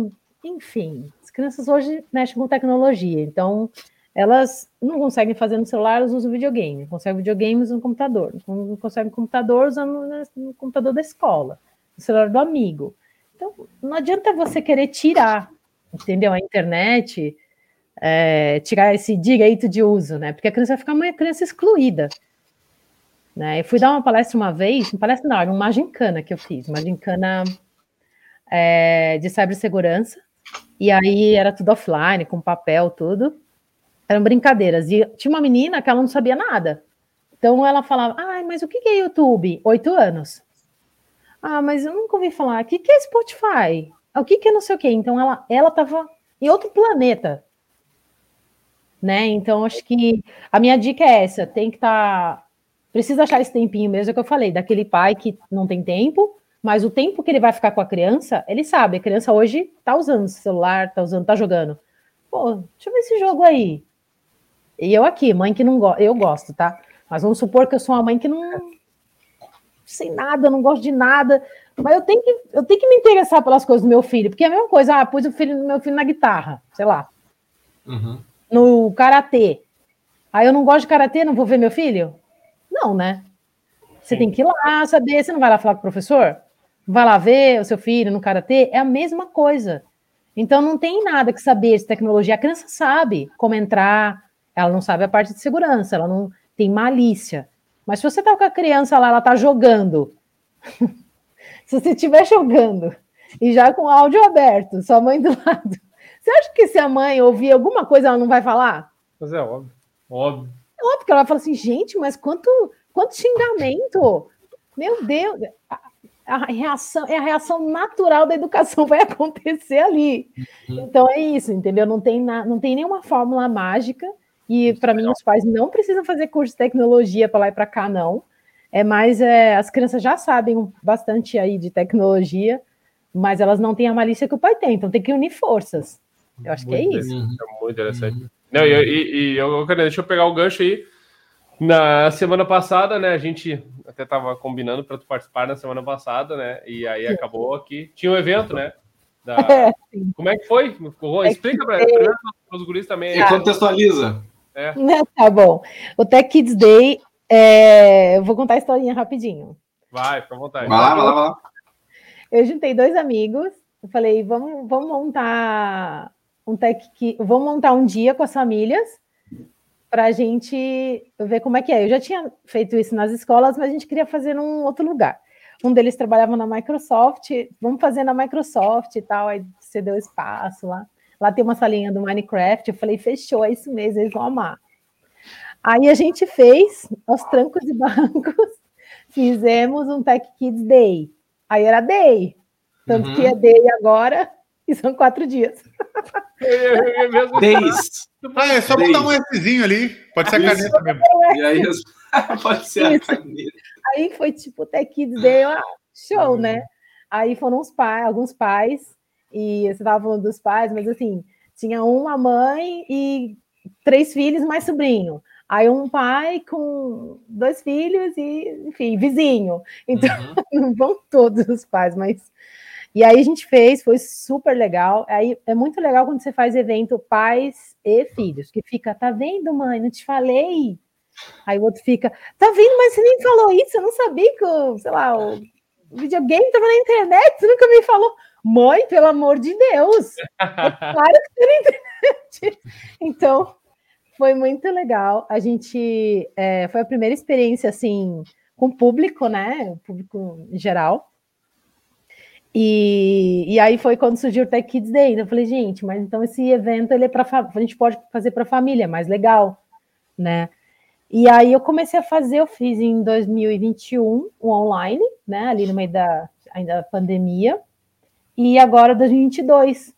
enfim, as crianças hoje mexem com tecnologia, então elas não conseguem fazer no celular, elas usam videogame, conseguem videogame usando computador, não conseguem computador usando no computador da escola, no celular do amigo. Então, não adianta você querer tirar, entendeu? A internet é, tirar esse direito de uso, né? Porque a criança vai ficar uma criança excluída. Né? Eu fui dar uma palestra uma vez, uma palestra não, era uma gincana que eu fiz, uma gincana é, de cibersegurança, e aí era tudo offline, com papel, tudo. Eram brincadeiras. E tinha uma menina que ela não sabia nada. Então ela falava, ai, mas o que é YouTube? Oito anos. Ah, mas eu nunca ouvi falar. O que é Spotify? O que é não sei o quê? Então ela ela estava em outro planeta né? Então, acho que a minha dica é essa: tem que estar. Tá, precisa achar esse tempinho mesmo, é que eu falei, daquele pai que não tem tempo, mas o tempo que ele vai ficar com a criança, ele sabe. A criança hoje tá usando o celular, tá usando, tá jogando. Pô, deixa eu ver esse jogo aí. E eu aqui, mãe que não gosta, eu gosto, tá? Mas vamos supor que eu sou uma mãe que não sei nada, não gosto de nada, mas eu tenho que, eu tenho que me interessar pelas coisas do meu filho, porque é a mesma coisa, ah, pus o filho do meu filho na guitarra, sei lá. Uhum no karatê. Aí eu não gosto de karatê, não vou ver meu filho? Não, né? Você Sim. tem que ir lá saber, você não vai lá falar com o professor? Vai lá ver o seu filho no karatê? É a mesma coisa. Então não tem nada que saber de tecnologia. A criança sabe como entrar, ela não sabe a parte de segurança, ela não tem malícia. Mas se você tá com a criança lá, ela tá jogando. se você estiver jogando e já com o áudio aberto, sua mãe do lado, você acha que se a mãe ouvir alguma coisa, ela não vai falar? Mas é óbvio. Óbvio. É óbvio que ela vai falar assim, gente, mas quanto, quanto xingamento! Meu Deus! A, a reação é a reação natural da educação vai acontecer ali. Uhum. Então é isso, entendeu? Não tem, na, não tem nenhuma fórmula mágica. E para mim, os pais não precisam fazer curso de tecnologia para lá e para cá, não. É mais é, as crianças já sabem bastante aí de tecnologia, mas elas não têm a malícia que o pai tem, então tem que unir forças. Eu acho muito que é isso. É muito interessante. Uhum. Não, e, e, e eu, deixa eu pegar o gancho aí. Na semana passada, né, a gente até tava combinando para tu participar na semana passada, né? E aí acabou aqui. Tinha um evento, né? Da... É, Como é que foi? É Explica para os guris também. E contextualiza. É. Tá bom. O Tech Kids Day, é... eu vou contar a historinha rapidinho. Vai, fica à vontade. Vai lá, vai lá, vai lá. Eu juntei dois amigos, eu falei, vamos, vamos montar um tech que vamos montar um dia com as famílias para a gente ver como é que é. Eu já tinha feito isso nas escolas, mas a gente queria fazer num outro lugar. um deles trabalhava na Microsoft, vamos fazer na Microsoft e tal, aí você deu espaço lá. Lá tem uma salinha do Minecraft, eu falei, fechou, é isso mesmo, eles vão amar. Aí a gente fez, aos trancos e bancos, fizemos um Tech Kids Day. Aí era Day, tanto uhum. que é Day agora, e são quatro dias. Days. Ah, é só botar um Szinho ali, pode ser a caneta mesmo. E aí, pode ser a caneta. Aí foi tipo Tech Kids Day, ah, show, né? Aí foram os pais, alguns pais, e você estava falando dos pais, mas assim, tinha uma mãe e três filhos mais sobrinho. Aí um pai com dois filhos e, enfim, vizinho. Então, uhum. não vão todos os pais, mas. E aí a gente fez, foi super legal. Aí é muito legal quando você faz evento pais e filhos, que fica, tá vendo, mãe? Não te falei. Aí o outro fica, tá vendo, mas você nem falou isso, eu não sabia que, o, sei lá, o videogame tava na internet, você nunca me falou. Mãe, pelo amor de Deus! Para que tá na internet. Então, foi muito legal. A gente é, foi a primeira experiência assim com o público, né? O público em geral. E, e aí foi quando surgiu o Tech Kids Day. Eu falei, gente, mas então esse evento ele é para a gente pode fazer para a família, é mais legal, né? E aí eu comecei a fazer, eu fiz em 2021 um online, né? Ali no meio da ainda da pandemia. E agora 2022.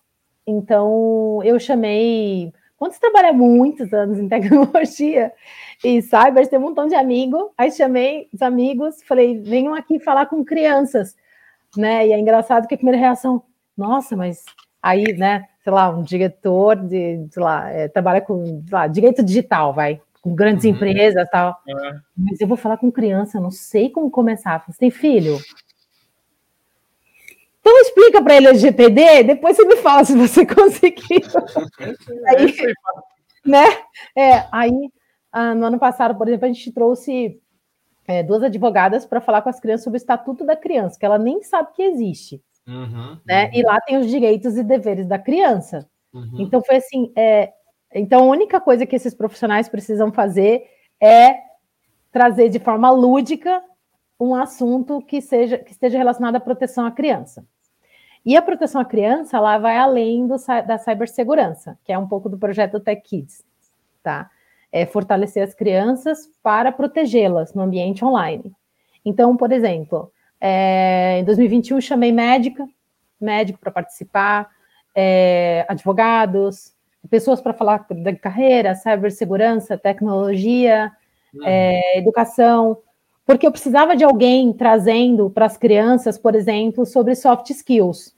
Então eu chamei quando você trabalha muitos anos em tecnologia e cyber, tem um montão de amigos, aí chamei os amigos, falei, venham aqui falar com crianças, né? E é engraçado que a primeira reação, nossa, mas aí, né, sei lá, um diretor de, sei lá, é, trabalha com, sei lá, direito digital, vai, com grandes uhum. empresas tal. É. Mas eu vou falar com criança, não sei como começar. Você tem filho? Então explica para ele o GPD, depois você me fala se você conseguiu. aí, né? É, aí, ah, no ano passado, por exemplo, a gente trouxe é, duas advogadas para falar com as crianças sobre o Estatuto da Criança, que ela nem sabe que existe. Uhum, né? Uhum. E lá tem os direitos e deveres da criança. Uhum. Então foi assim, é, então a única coisa que esses profissionais precisam fazer é trazer de forma lúdica um assunto que seja que esteja relacionado à proteção à criança. E a proteção à criança, ela vai além do, da cibersegurança, que é um pouco do projeto Tech Kids, tá? É fortalecer as crianças para protegê-las no ambiente online. Então, por exemplo, é, em 2021 chamei médica, médico para participar, é, advogados, pessoas para falar da carreira, cibersegurança, tecnologia, uhum. é, educação, porque eu precisava de alguém trazendo para as crianças, por exemplo, sobre soft skills.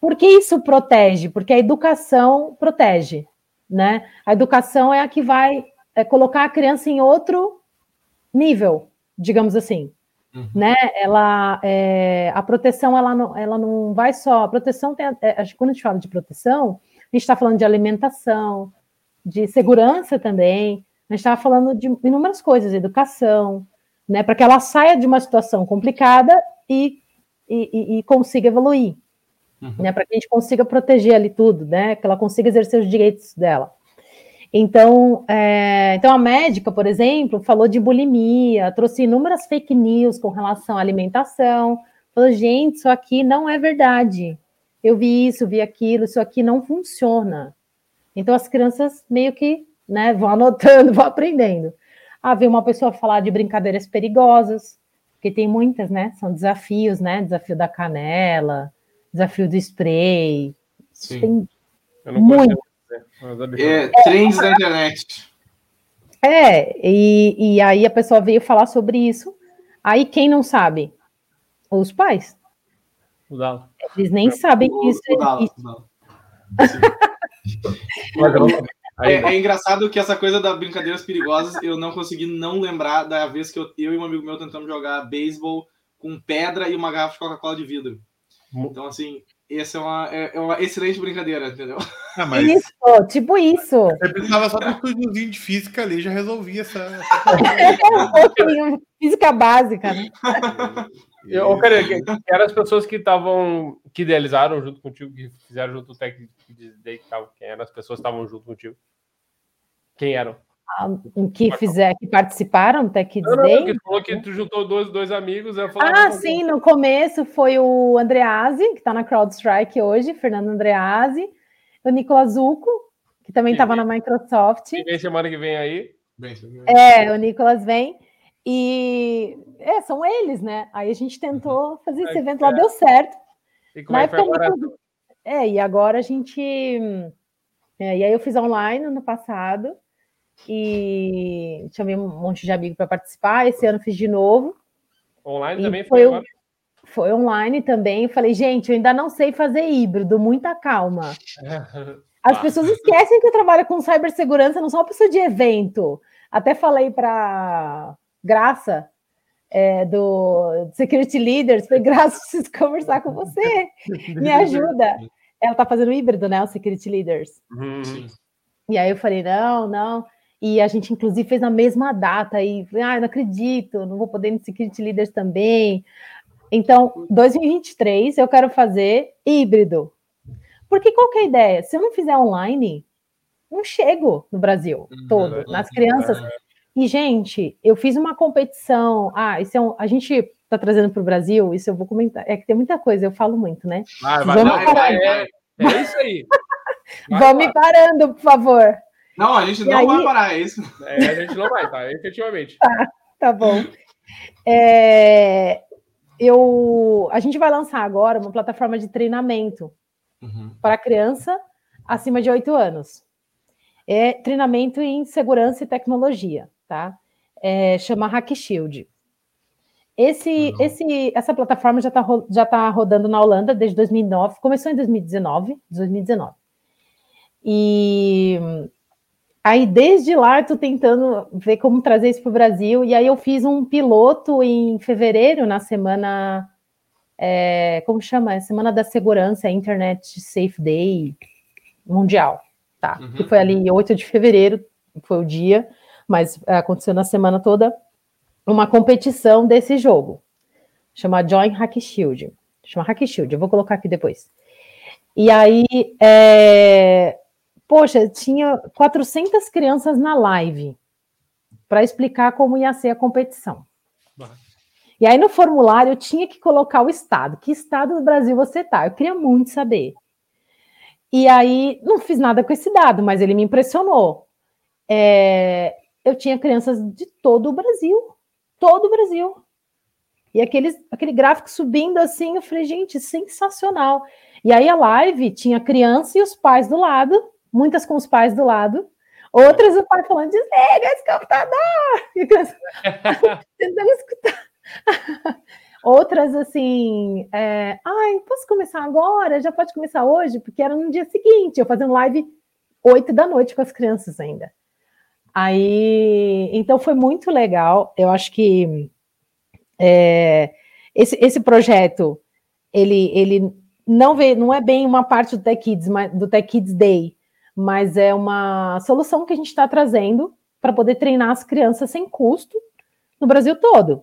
Por que isso protege? Porque a educação protege, né? A educação é a que vai é, colocar a criança em outro nível, digamos assim. Uhum. Né? Ela, é, a proteção, ela não, ela não vai só. A proteção tem. É, quando a gente fala de proteção, a gente está falando de alimentação, de segurança também. A gente estava falando de inúmeras coisas, educação, né, para que ela saia de uma situação complicada e, e, e consiga evoluir, uhum. né, para que a gente consiga proteger ali tudo, né, que ela consiga exercer os direitos dela. Então, é, então a médica, por exemplo, falou de bulimia, trouxe inúmeras fake news com relação à alimentação, falou, gente, isso aqui não é verdade. Eu vi isso, vi aquilo, isso aqui não funciona. Então as crianças meio que né, vão anotando, vão aprendendo a ver uma pessoa falar de brincadeiras perigosas, porque tem muitas, né? São desafios, né? Desafio da canela, desafio do spray. Sim. Tem Eu não muito. É, trends da internet. É, e, e aí a pessoa veio falar sobre isso. Aí quem não sabe? Os pais. Eles nem sabem que isso existe. É, é, engraçado que essa coisa das brincadeiras perigosas, eu não consegui não lembrar da vez que eu, eu e um amigo meu tentamos jogar beisebol com pedra e uma garrafa de Coca-Cola de vidro. Então, assim, essa é uma, é, é uma excelente brincadeira, entendeu? Ah, mas... Isso, tipo isso. Eu precisava só de um estudiozinho de física ali, já resolvia essa. essa... física básica, né? Eu, cara, que, eram as pessoas que estavam, que idealizaram junto contigo, que fizeram junto o técnico Day, quem eram as pessoas que estavam junto contigo? Quem eram? Que fizer, que participaram do Tech Kids não, Day. Não, que falou que tu juntou dois, dois amigos. ah, sim, no começo foi o Andreazzi, que está na CrowdStrike hoje, Fernando Andreazzi, o Nicolas Zucco, que também estava na Microsoft. E vem semana que vem aí. É, o Nicolas vem. E é, são eles, né? Aí a gente tentou fazer esse evento lá, deu certo. E como é que foi muito... É, e agora a gente. É, e aí eu fiz online no passado e chamei um monte de amigos para participar. Esse ano fiz de novo. Online também foi, foi, foi online também. falei, gente, eu ainda não sei fazer híbrido, muita calma. As pessoas esquecem que eu trabalho com cibersegurança, não sou uma pessoa de evento. Até falei para Graça, é, do Security Leaders, falei, Graça, preciso conversar com você. Me ajuda. Ela está fazendo híbrido, né? O Security Leaders. Uhum. E aí eu falei, não, não. E a gente, inclusive, fez na mesma data. E, ah, não acredito, não vou poder no Security Leaders também. Então, 2023, eu quero fazer híbrido. Porque qual que é a ideia? Se eu não fizer online, não chego no Brasil uhum. todo, nas crianças. E, gente, eu fiz uma competição. Ah, isso é um, a gente está trazendo para o Brasil, isso eu vou comentar. É que tem muita coisa, eu falo muito, né? Vai, vai, Vamos vai, é, é, isso aí. Vão me parando, por favor. Não, a gente e não aí... vai parar, é isso. É, a gente não vai, tá? Efetivamente. Tá, tá bom. É, eu, a gente vai lançar agora uma plataforma de treinamento uhum. para criança acima de 8 anos. É treinamento em segurança e tecnologia, tá? É, chama Hack Shield. Esse, esse, essa plataforma já está já tá rodando na Holanda desde 2009, começou em 2019, 2019. E aí, desde lá, estou tentando ver como trazer isso para o Brasil. E aí, eu fiz um piloto em fevereiro, na semana. É, como chama? Semana da Segurança, Internet Safe Day Mundial. Tá? Uhum. Que foi ali 8 de fevereiro, foi o dia, mas aconteceu na semana toda uma competição desse jogo. Chama Join Hack Shield. Chama Hack Shield, eu vou colocar aqui depois. E aí, é, poxa, tinha 400 crianças na live para explicar como ia ser a competição. E aí no formulário eu tinha que colocar o estado. Que estado do Brasil você tá? Eu queria muito saber. E aí não fiz nada com esse dado, mas ele me impressionou. É, eu tinha crianças de todo o Brasil, todo o Brasil. E aqueles, aquele gráfico subindo assim, eu falei, gente, sensacional. E aí a live tinha criança e os pais do lado, muitas com os pais do lado, outras o pai falando, desliga esse computador! E tentando escutar. Outras assim, é, ai, posso começar agora? Já pode começar hoje? Porque era no dia seguinte, eu fazendo live oito da noite com as crianças ainda. Aí, então foi muito legal. Eu acho que é, esse, esse projeto ele, ele não vê, não é bem uma parte do Tech Kids, do Tech Kids Day, mas é uma solução que a gente está trazendo para poder treinar as crianças sem custo no Brasil todo.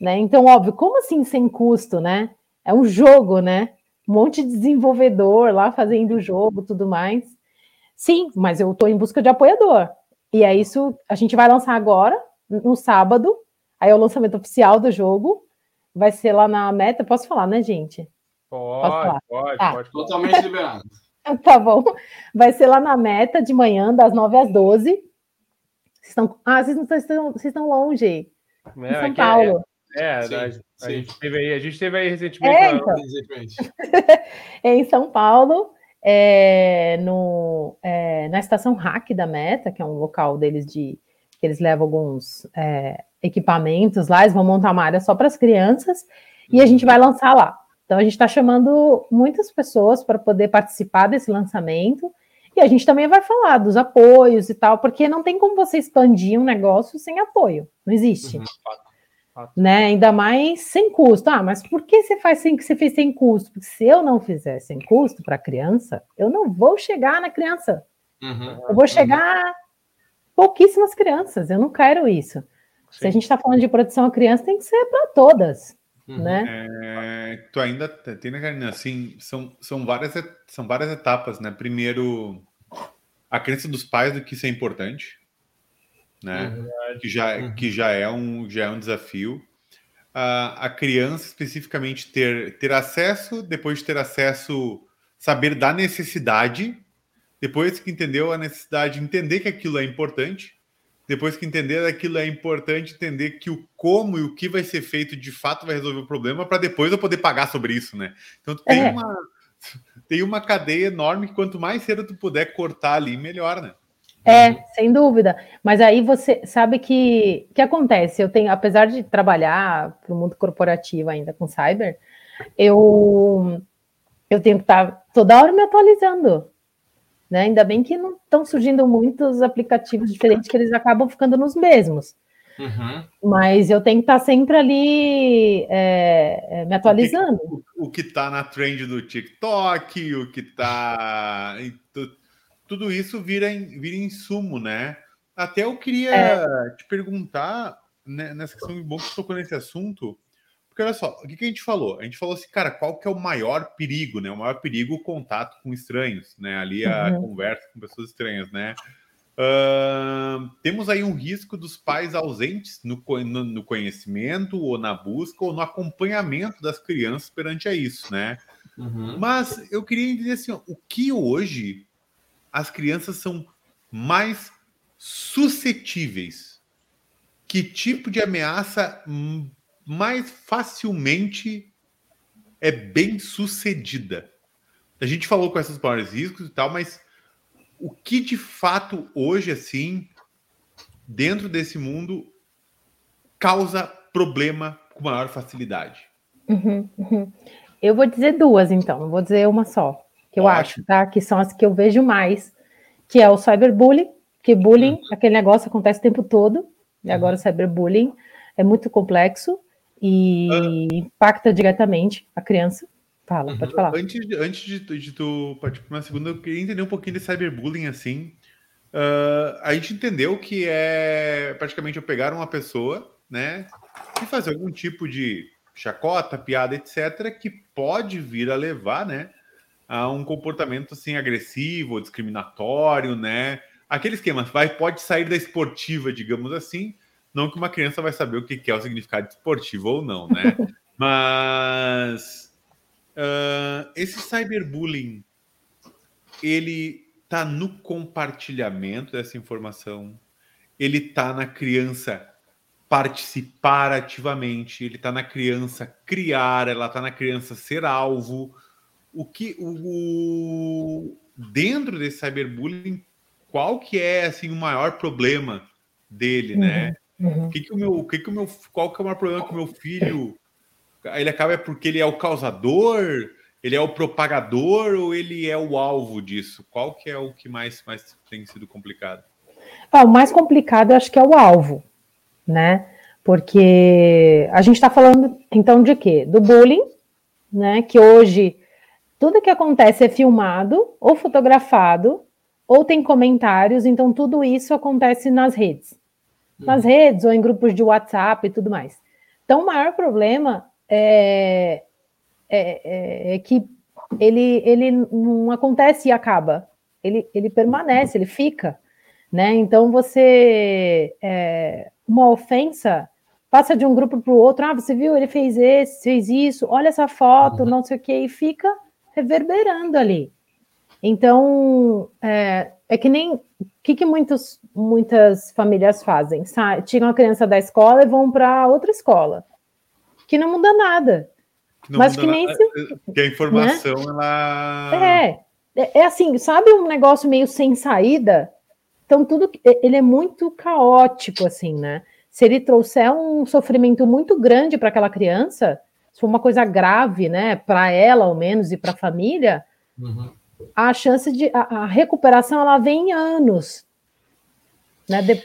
Né? Então, óbvio, como assim sem custo, né? É um jogo, né? Um monte de desenvolvedor lá fazendo o jogo, tudo mais. Sim, mas eu estou em busca de apoiador. E é isso, a gente vai lançar agora, no sábado. Aí é o lançamento oficial do jogo. Vai ser lá na meta. Posso falar, né, gente? Pode, pode, tá. pode. Totalmente liberado. tá bom. Vai ser lá na meta de manhã, das 9 às 12. Vocês estão... Ah, vocês, não estão, vocês estão longe. É, em São é Paulo. É, sim, a, sim. a, gente teve aí, a gente teve aí recentemente. É, então. é em São Paulo, é, no, é, na estação Hack da Meta, que é um local deles de que eles levam alguns é, equipamentos lá, eles vão montar uma área só para as crianças e a uhum. gente vai lançar lá. Então a gente está chamando muitas pessoas para poder participar desse lançamento. E a gente também vai falar dos apoios e tal, porque não tem como você expandir um negócio sem apoio. Não existe. Uhum né? Ainda mais sem custo. Ah, mas por que você faz sem que você fez sem custo? Porque se eu não fizer sem custo para a criança, eu não vou chegar na criança. Uhum. Eu vou chegar pouquíssimas crianças. Eu não quero isso. Sim. Se a gente está falando de proteção à criança, tem que ser para todas. Uhum. Né? É, tu ainda tem, né, Karina? Assim, são, são, várias, são várias etapas, né? Primeiro, a crença dos pais do que isso é importante, né? É que, já, uhum. que já, é um, já é um desafio. A, a criança, especificamente, ter, ter acesso, depois de ter acesso, saber da necessidade, depois que entendeu a necessidade, entender que aquilo é importante, depois que entender aquilo é importante, entender que o como e o que vai ser feito de fato vai resolver o problema, para depois eu poder pagar sobre isso, né? Então tem é. uma tem uma cadeia enorme que quanto mais cedo tu puder cortar ali, melhor, né? É, sem dúvida. Mas aí você sabe que que acontece? Eu tenho, apesar de trabalhar para o mundo corporativo ainda com cyber, eu eu tenho que estar tá toda hora me atualizando. Né? Ainda bem que não estão surgindo muitos aplicativos diferentes que eles acabam ficando nos mesmos. Uhum. Mas eu tenho que estar sempre ali é, é me atualizando. O que, está na trend do TikTok, o que está. Tudo isso vira, vira insumo, né? Até eu queria é. te perguntar, né, nessa questão, bom que tocou nesse assunto, porque olha só, o que, que, a gente falou? A gente falou assim, cara, qual que é o maior perigo, né? O maior perigo o contato com estranhos, né? Ali a uhum. conversa com pessoas estranhas, né? Uh, temos aí um risco dos pais ausentes no, no, no, conhecimento, ou na busca, ou no acompanhamento das crianças perante a isso, né? Uhum. Mas eu queria dizer assim: ó, o que hoje as crianças são mais suscetíveis? Que tipo de ameaça mais facilmente é bem sucedida. A gente falou com esses maiores riscos e tal, mas o que de fato hoje, assim, dentro desse mundo, causa problema com maior facilidade? Uhum, uhum. Eu vou dizer duas, então, não vou dizer uma só, que eu Ótimo. acho, tá? Que são as que eu vejo mais, que é o cyberbullying, que bullying, uhum. aquele negócio acontece o tempo todo, e agora o cyberbullying é muito complexo e ah. impacta diretamente a criança. Fala, uhum. pode falar. Antes, antes de, de tu partir para uma segunda, eu queria entender um pouquinho de cyberbullying assim. Uh, a gente entendeu que é praticamente eu pegar uma pessoa, né, e fazer algum tipo de chacota, piada, etc., que pode vir a levar, né, a um comportamento assim agressivo, discriminatório, né? Aquele esquema vai pode sair da esportiva, digamos assim, não que uma criança vai saber o que é o significado esportivo ou não, né? Mas uh, esse cyberbullying, ele tá no compartilhamento dessa informação, ele tá na criança participar ativamente, ele tá na criança criar, ela tá na criança ser alvo. O que o, dentro desse cyberbullying, qual que é assim o maior problema dele, né? uhum. né? Uhum. O que, que o meu, que, que o meu, qual que é o maior problema que o meu filho ele acaba é porque ele é o causador, ele é o propagador ou ele é o alvo disso? Qual que é o que mais, mais tem sido complicado? Ah, o mais complicado eu acho que é o alvo, né? Porque a gente está falando então de quê? Do bullying, né? Que hoje tudo que acontece é filmado ou fotografado ou tem comentários, então tudo isso acontece nas redes nas redes ou em grupos de WhatsApp e tudo mais. Então, o maior problema é, é, é, é que ele, ele não acontece e acaba. Ele, ele permanece, ele fica. Né? Então, você. É, uma ofensa passa de um grupo para o outro. Ah, você viu, ele fez esse, fez isso, olha essa foto, uhum. não sei o que, e fica reverberando ali. Então, é, é que nem. O que, que muitos, muitas famílias fazem? Tiram a criança da escola e vão para outra escola. Que não muda nada. Não mas que nem. Nada, se, que a informação, né? ela. É, é. É assim, sabe um negócio meio sem saída? Então, tudo. Ele é muito caótico, assim, né? Se ele trouxer um sofrimento muito grande para aquela criança, se for uma coisa grave, né, para ela ao menos e para a família, uhum a chance de a, a recuperação ela vem em anos, né? De,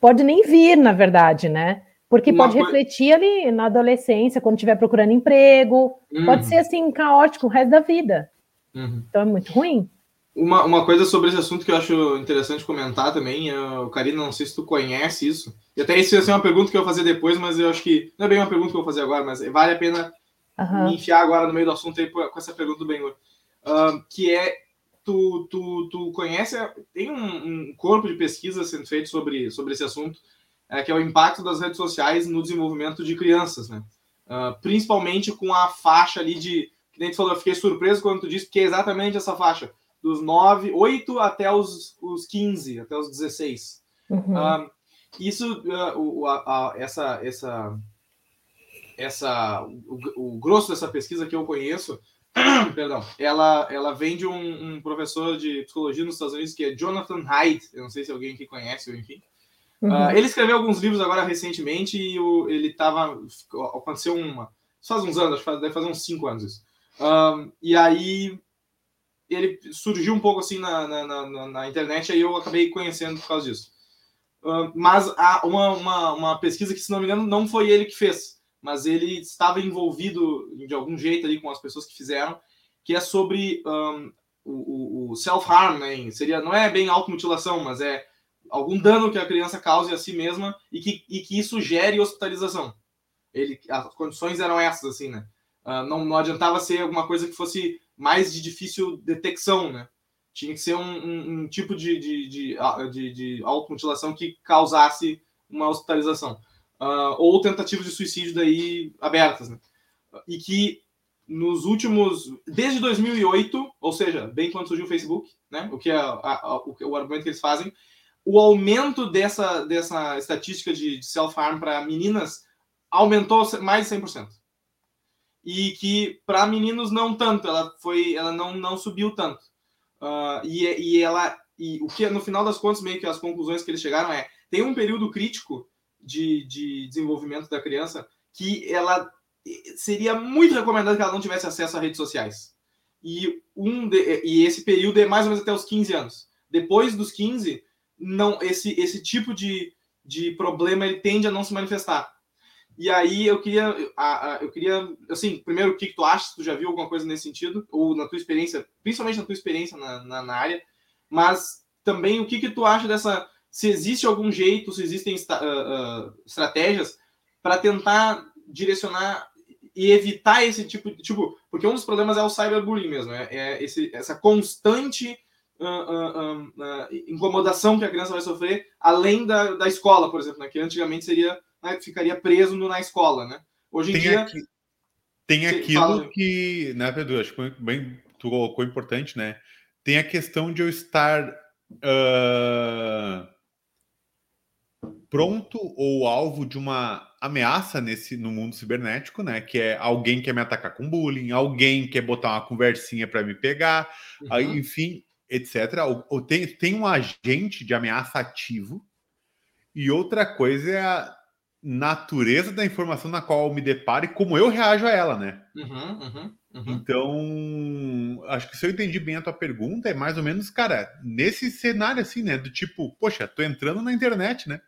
pode nem vir, na verdade, né? Porque Uma pode coisa... refletir ali na adolescência, quando estiver procurando emprego, uhum. pode ser assim caótico o resto da vida. Uhum. Então é muito ruim. Uma, uma coisa sobre esse assunto que eu acho interessante comentar também, eu, Karina, não sei se tu conhece isso, e até isso ia ser uma pergunta que eu vou fazer depois, mas eu acho que não é bem uma pergunta que eu vou fazer agora, mas vale a pena uhum. me enfiar agora no meio do assunto aí com essa pergunta do Benhur uh, que é tu, tu, tu conhece, tem um, um, corpo de pesquisa sendo feito sobre, sobre esse assunto, é, que é o impacto das redes sociais no desenvolvimento de crianças, né? Uh, principalmente com a faixa ali de. Que nem tu falou, eu fiquei surpreso quando tu disse que é exatamente essa faixa, dos 9, 8 até os, os 15, até os 16. Uhum. Uh, isso, uh, o, a, a, essa, essa, essa, o, o, grosso dessa pesquisa que eu conheço, perdão, ela, ela vem de um, um, professor de psicologia nos Estados Unidos que é Jonathan Haidt. Eu não sei se alguém aqui conhece ou enfim. Uhum. Uh, ele escreveu alguns livros agora recentemente e o, ele estava. Aconteceu uma. Faz uns anos, deve fazer uns cinco anos isso. Um, e aí ele surgiu um pouco assim na, na, na, na internet, aí eu acabei conhecendo por causa disso. Uh, mas há uma, uma, uma, pesquisa que, se não me engano, não foi ele que fez, mas ele estava envolvido de algum jeito ali com as pessoas que fizeram, que é sobre um, o, o self-harm, né? Seria, não é bem automutilação, mas é algum dano que a criança cause a si mesma e que, e que isso gere hospitalização. Ele, as condições eram essas, assim, né? Uh, não, não adiantava ser alguma coisa que fosse mais de difícil detecção, né? Tinha que ser um, um, um tipo de, de, de, de, de automutilação que causasse uma hospitalização. Uh, ou tentativas de suicídio daí abertas, né? E que nos últimos... Desde 2008, ou seja, bem quando surgiu o Facebook, né? O que é a, a, o, o argumento que eles fazem, o aumento dessa, dessa estatística de, self-harm para meninas aumentou mais de 100%. E que para meninos não tanto, ela foi, ela não, não subiu tanto. Uh, e, e ela, e o que no final das contas, meio que as conclusões que eles chegaram é: tem um período crítico de, de desenvolvimento da criança que ela seria muito recomendado que ela não tivesse acesso a redes sociais. E, um de, e esse período é mais ou menos até os 15 anos. Depois dos 15, não esse, esse tipo de, de problema ele tende a não se manifestar. E aí eu queria, eu queria, assim, primeiro, o que tu acha? Tu já viu alguma coisa nesse sentido? Ou na tua experiência, principalmente na tua experiência na, na, na área, mas também o que, que tu acha dessa. Se existe algum jeito, se existem uh, uh, estratégias para tentar direcionar e evitar esse tipo de. Tipo, porque um dos problemas é o cyberbullying mesmo, é, é esse, essa constante uh, incomodação que a criança vai sofrer, além da, da escola, por exemplo, né? que antigamente seria né, ficaria preso no, na escola, né? Hoje em tem dia. Aqui, tem aquilo fala... que, né, Pedro? Acho que bem, tu colocou importante, né? Tem a questão de eu estar uh, pronto ou alvo de uma ameaça nesse no mundo cibernético, né? Que é alguém quer me atacar com bullying, alguém quer botar uma conversinha para me pegar, uhum. aí, enfim, etc. Ou, ou, tem, tem um agente de ameaça ativo, e outra coisa é a natureza da informação na qual eu me deparo e como eu reajo a ela, né? Uhum, uhum, uhum. Então, acho que se eu entendi bem a tua pergunta, é mais ou menos, cara, nesse cenário assim, né? Do tipo, poxa, tô entrando na internet, né?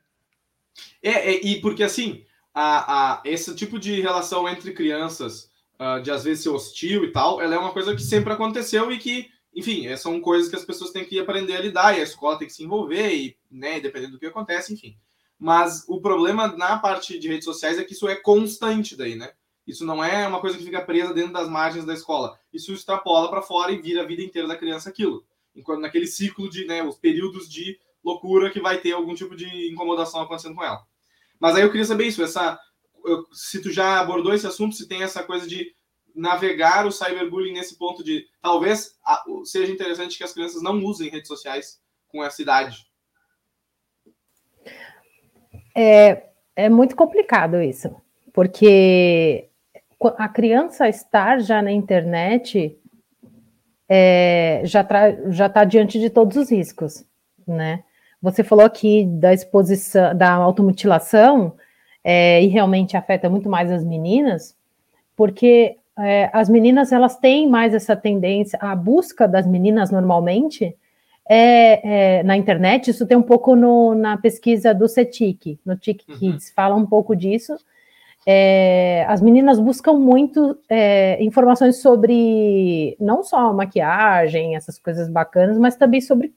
É, é e porque assim, a, a, esse tipo de relação entre crianças, uh, de às vezes ser hostil e tal, ela é uma coisa que sempre aconteceu e que enfim, é, são coisas que as pessoas têm que aprender a lidar e a escola tem que se envolver, e, né, dependendo do que acontece, enfim. Mas o problema na parte de redes sociais é que isso é constante daí, né? Isso não é uma coisa que fica presa dentro das margens da escola. Isso extrapola para fora e vira a vida inteira da criança aquilo. Enquanto naquele ciclo de, né, os períodos de loucura que vai ter algum tipo de incomodação acontecendo com ela. Mas aí eu queria saber isso, essa se tu já abordou esse assunto, se tem essa coisa de navegar o cyberbullying nesse ponto de talvez seja interessante que as crianças não usem redes sociais com essa idade. É, é muito complicado isso, porque a criança estar já na internet é, já já está diante de todos os riscos, né? Você falou aqui da exposição, da automutilação, é, e realmente afeta muito mais as meninas, porque é, as meninas elas têm mais essa tendência, a busca das meninas normalmente é, é, na internet, isso tem um pouco no, na pesquisa do CETIC, no TIC uhum. Kids, fala um pouco disso. É, as meninas buscam muito é, informações sobre não só maquiagem, essas coisas bacanas, mas também sobre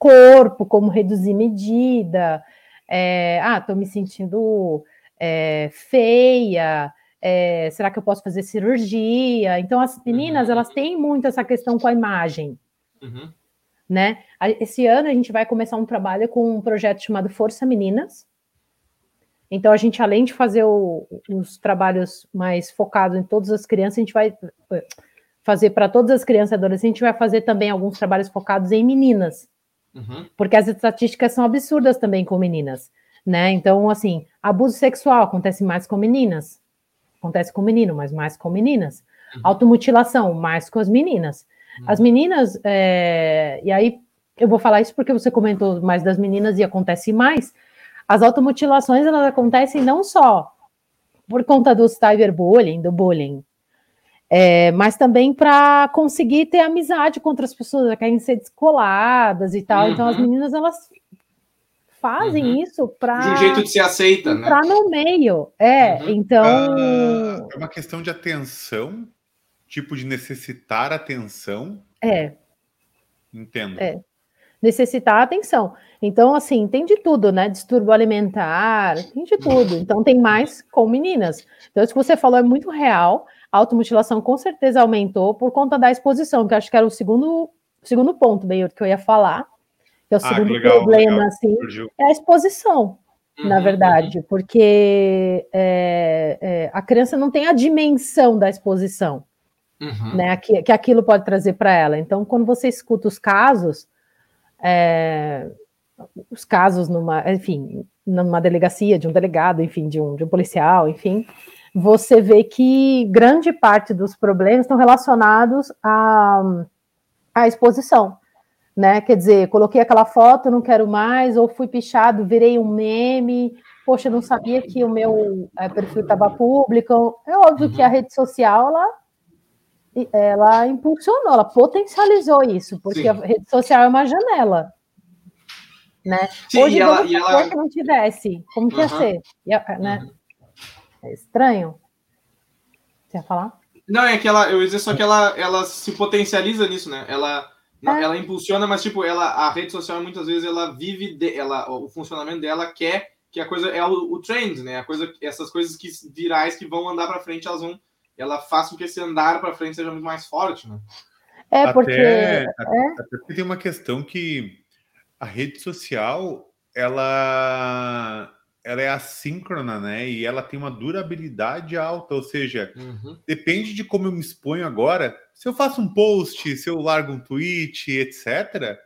corpo, como reduzir medida. É, ah, estou me sentindo é, feia, é, será que eu posso fazer cirurgia? Então, as meninas, uhum. elas têm muito essa questão com a imagem, Uhum. Né? Esse ano a gente vai começar um trabalho com um projeto chamado Força Meninas. Então, a gente, além de fazer o, os trabalhos mais focados em todas as crianças, a gente vai eh, fazer para todas as crianças e adolescentes, a gente vai fazer também alguns trabalhos focados em meninas. Uhum. Porque as estatísticas são absurdas também com meninas. Né? Então, assim, abuso sexual acontece mais com meninas, acontece com menino, mas mais com meninas. Uhum. Automutilação, mais com as meninas. As meninas, é, e aí eu vou falar isso porque você comentou mais das meninas e acontece mais. As automutilações elas acontecem não só por conta do cyberbullying, do bullying, é, mas também para conseguir ter amizade com outras pessoas, querem ser descoladas e tal. Uhum. Então as uhum. meninas elas fazem uhum. isso para de um jeito de se aceita, né? Para no meio, é. Uhum. Então ah, é uma questão de atenção tipo de necessitar atenção. É. Entendo. É. Necessitar atenção. Então, assim, tem de tudo, né? Distúrbio alimentar, tem de tudo. Então, tem mais com meninas. Então, isso que você falou é muito real. A automutilação com certeza aumentou por conta da exposição, que acho que era o segundo, segundo ponto, bem, que eu ia falar. Que é o ah, segundo legal, problema, legal. assim, é a exposição na uhum, verdade, uhum. porque é, é, a criança não tem a dimensão da exposição uhum. né, que, que aquilo pode trazer para ela. Então, quando você escuta os casos, é, os casos numa, enfim, numa delegacia de um delegado, enfim, de um, de um policial, enfim, você vê que grande parte dos problemas estão relacionados à, à exposição. Né? Quer dizer, coloquei aquela foto, não quero mais, ou fui pichado, virei um meme, poxa, não sabia que o meu é, perfil estava público. É óbvio uhum. que a rede social ela ela impulsionou, ela potencializou isso, porque Sim. a rede social é uma janela. Né? Sim, Hoje, e ela, e ela... que não tivesse, como que ia ser? Ia, né? Uhum. É estranho. Você ia falar? Não, é que ela, eu ia dizer só que ela, ela se potencializa nisso, né? Ela, é. ela impulsiona, mas tipo, ela, a rede social muitas vezes ela vive, de, ela, o funcionamento dela quer que a coisa é o, o trend, né? A coisa, essas coisas que virais que vão andar para frente, elas vão ela faz com que esse andar para frente seja muito mais forte, né? É, porque. Até, é? até tem uma questão que a rede social ela, ela é assíncrona, né? E ela tem uma durabilidade alta, ou seja, uhum. depende de como eu me exponho agora. Se eu faço um post, se eu largo um tweet, etc.,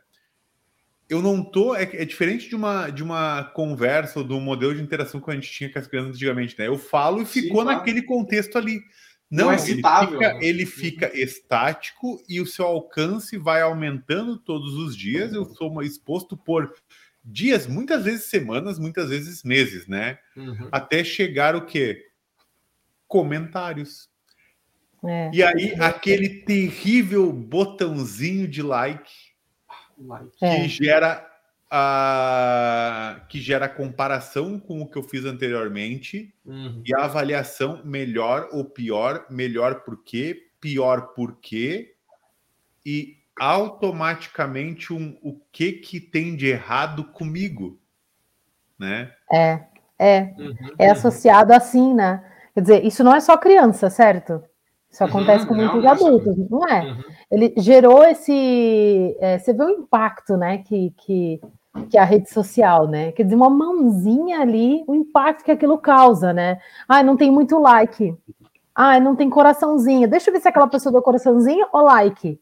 eu não tô. É, é, diferente de uma, de uma conversa ou de um modelo de interação que a gente tinha com as crianças antigamente, né? Eu falo e ficou Sim, claro. naquele contexto ali. Não, não é citável. Ele fica, né? ele fica uhum. estático e o seu alcance vai aumentando todos os dias. Eu sou exposto por dias, muitas vezes semanas, muitas vezes meses, né? Uhum. Até chegar o quê? Comentários. É. E aí, aquele terrível botãozinho de like, like. que é. gera a, que gera comparação com o que eu fiz anteriormente uhum. e a avaliação melhor ou pior, melhor por quê, pior por quê e automaticamente um o que que tem de errado comigo, né? É, é, uhum. é associado assim, né? Quer dizer, isso não é só criança, certo? Isso uhum. acontece uhum, com muitos não, adultos, não é? Uhum. Ele gerou esse. É, você vê o impacto, né? Que, que que é a rede social, né? Quer dizer, uma mãozinha ali, o impacto que aquilo causa, né? Ah, não tem muito like. Ah, não tem coraçãozinho. Deixa eu ver se aquela pessoa deu coraçãozinho ou like.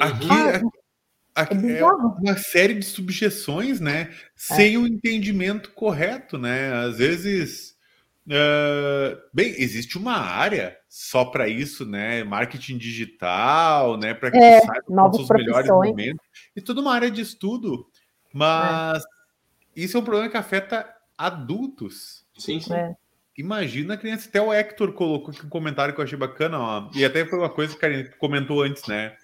Aqui, ah, aqui é, é, uma série de subjeções, né? É. Sem é. o entendimento correto, né? Às vezes. Uh, bem, existe uma área só para isso, né? Marketing digital, né? Para que é, saiba os melhores momentos. E toda uma área de estudo mas é. isso é um problema que afeta adultos. Sim, sim. É. Imagina a criança. Até o Hector colocou aqui um comentário que eu achei bacana, ó. E até foi uma coisa que a gente comentou antes, né?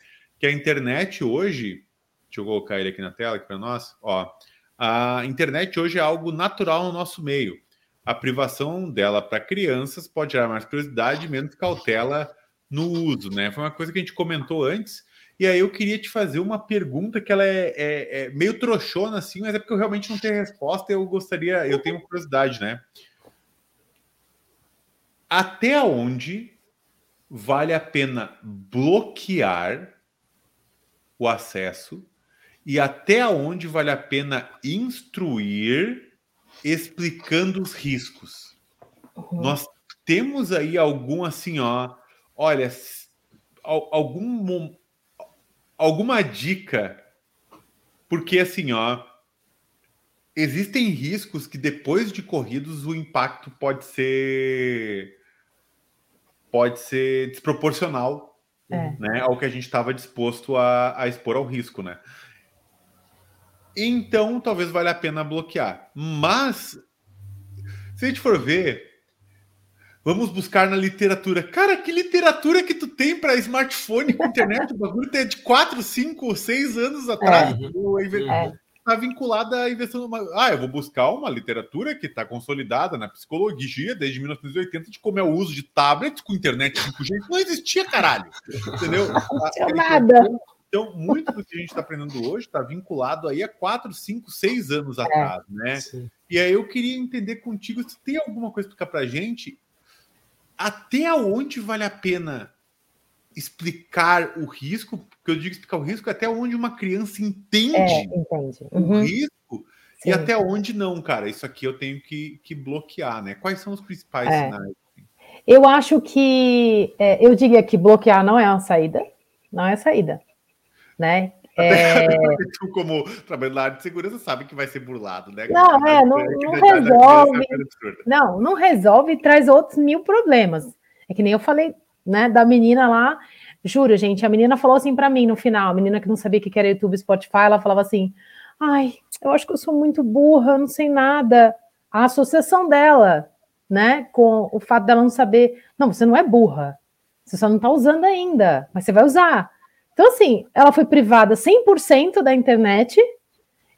Que a internet hoje. Deixa eu colocar ele aqui na tela para nós. Ó, a internet hoje é algo natural no nosso meio. A privação dela para crianças pode gerar mais curiosidade menos cautela no uso, né? Foi uma coisa que a gente comentou antes e aí eu queria te fazer uma pergunta que ela é, é, é, meio trouxona, assim, mas é porque eu realmente não tenho resposta. Eu gostaria, eu tenho curiosidade, né? Até onde vale a pena bloquear o acesso e até onde vale a pena instruir explicando os riscos. Uhum. Nós temos aí algum assim, ó, olha, algum alguma dica porque assim, ó, existem riscos que depois de corridos o impacto pode ser pode ser desproporcional é. né, ao que a gente estava disposto a, a expor ao risco, né? Então, talvez valha a pena bloquear. Mas, se a gente for ver, vamos buscar na literatura. Cara, que literatura que tu tem para smartphone com internet? O bagulho é de 4, 5, 6 anos atrás. É. é está vinculada a investindo numa. Ah, eu vou buscar uma literatura que está consolidada na psicologia desde 1980 de como é o uso de tablets com internet 5G. Isso não existia, caralho. Entendeu? Não tinha nada. Então, muito do que a gente está aprendendo hoje está vinculado aí a 4, 5, 6 anos é, atrás, né? Sim. E aí eu queria entender contigo se tem alguma coisa para explicar para a gente até onde vale a pena explicar o risco, porque eu digo explicar o risco até onde uma criança entende, é, entende. Uhum. o risco Sim. e até onde não, cara. Isso aqui eu tenho que, que bloquear, né? Quais são os principais é. sinais? Eu acho que é, eu diria que bloquear não é uma saída, não é saída, né? É... Tu, como trabalhador na área de segurança, sabe que vai ser burlado, né? Não, é, não, não resolve. Não, não resolve e traz outros mil problemas. É que nem eu falei né, da menina lá. Juro, gente, a menina falou assim para mim no final, a menina que não sabia o que era YouTube Spotify, ela falava assim: "Ai, eu acho que eu sou muito burra, eu não sei nada". A associação dela, né, com o fato dela não saber, não, você não é burra. Você só não está usando ainda, mas você vai usar. Então assim, ela foi privada 100% da internet.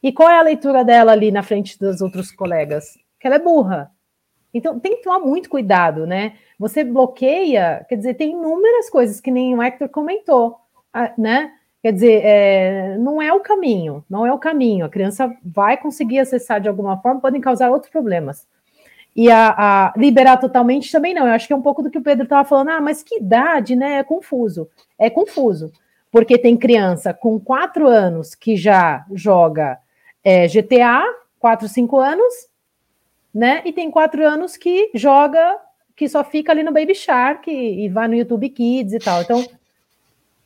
E qual é a leitura dela ali na frente dos outros colegas? Que ela é burra. Então tem que tomar muito cuidado, né? Você bloqueia, quer dizer, tem inúmeras coisas que nem o Hector comentou, né? Quer dizer, é, não é o caminho, não é o caminho. A criança vai conseguir acessar de alguma forma, podem causar outros problemas. E a, a liberar totalmente também não. Eu acho que é um pouco do que o Pedro estava falando. Ah, mas que idade, né? É confuso. É confuso. Porque tem criança com quatro anos que já joga é, GTA, quatro, cinco anos, né? E tem quatro anos que joga que só fica ali no Baby Shark e, e vai no YouTube Kids e tal. Então,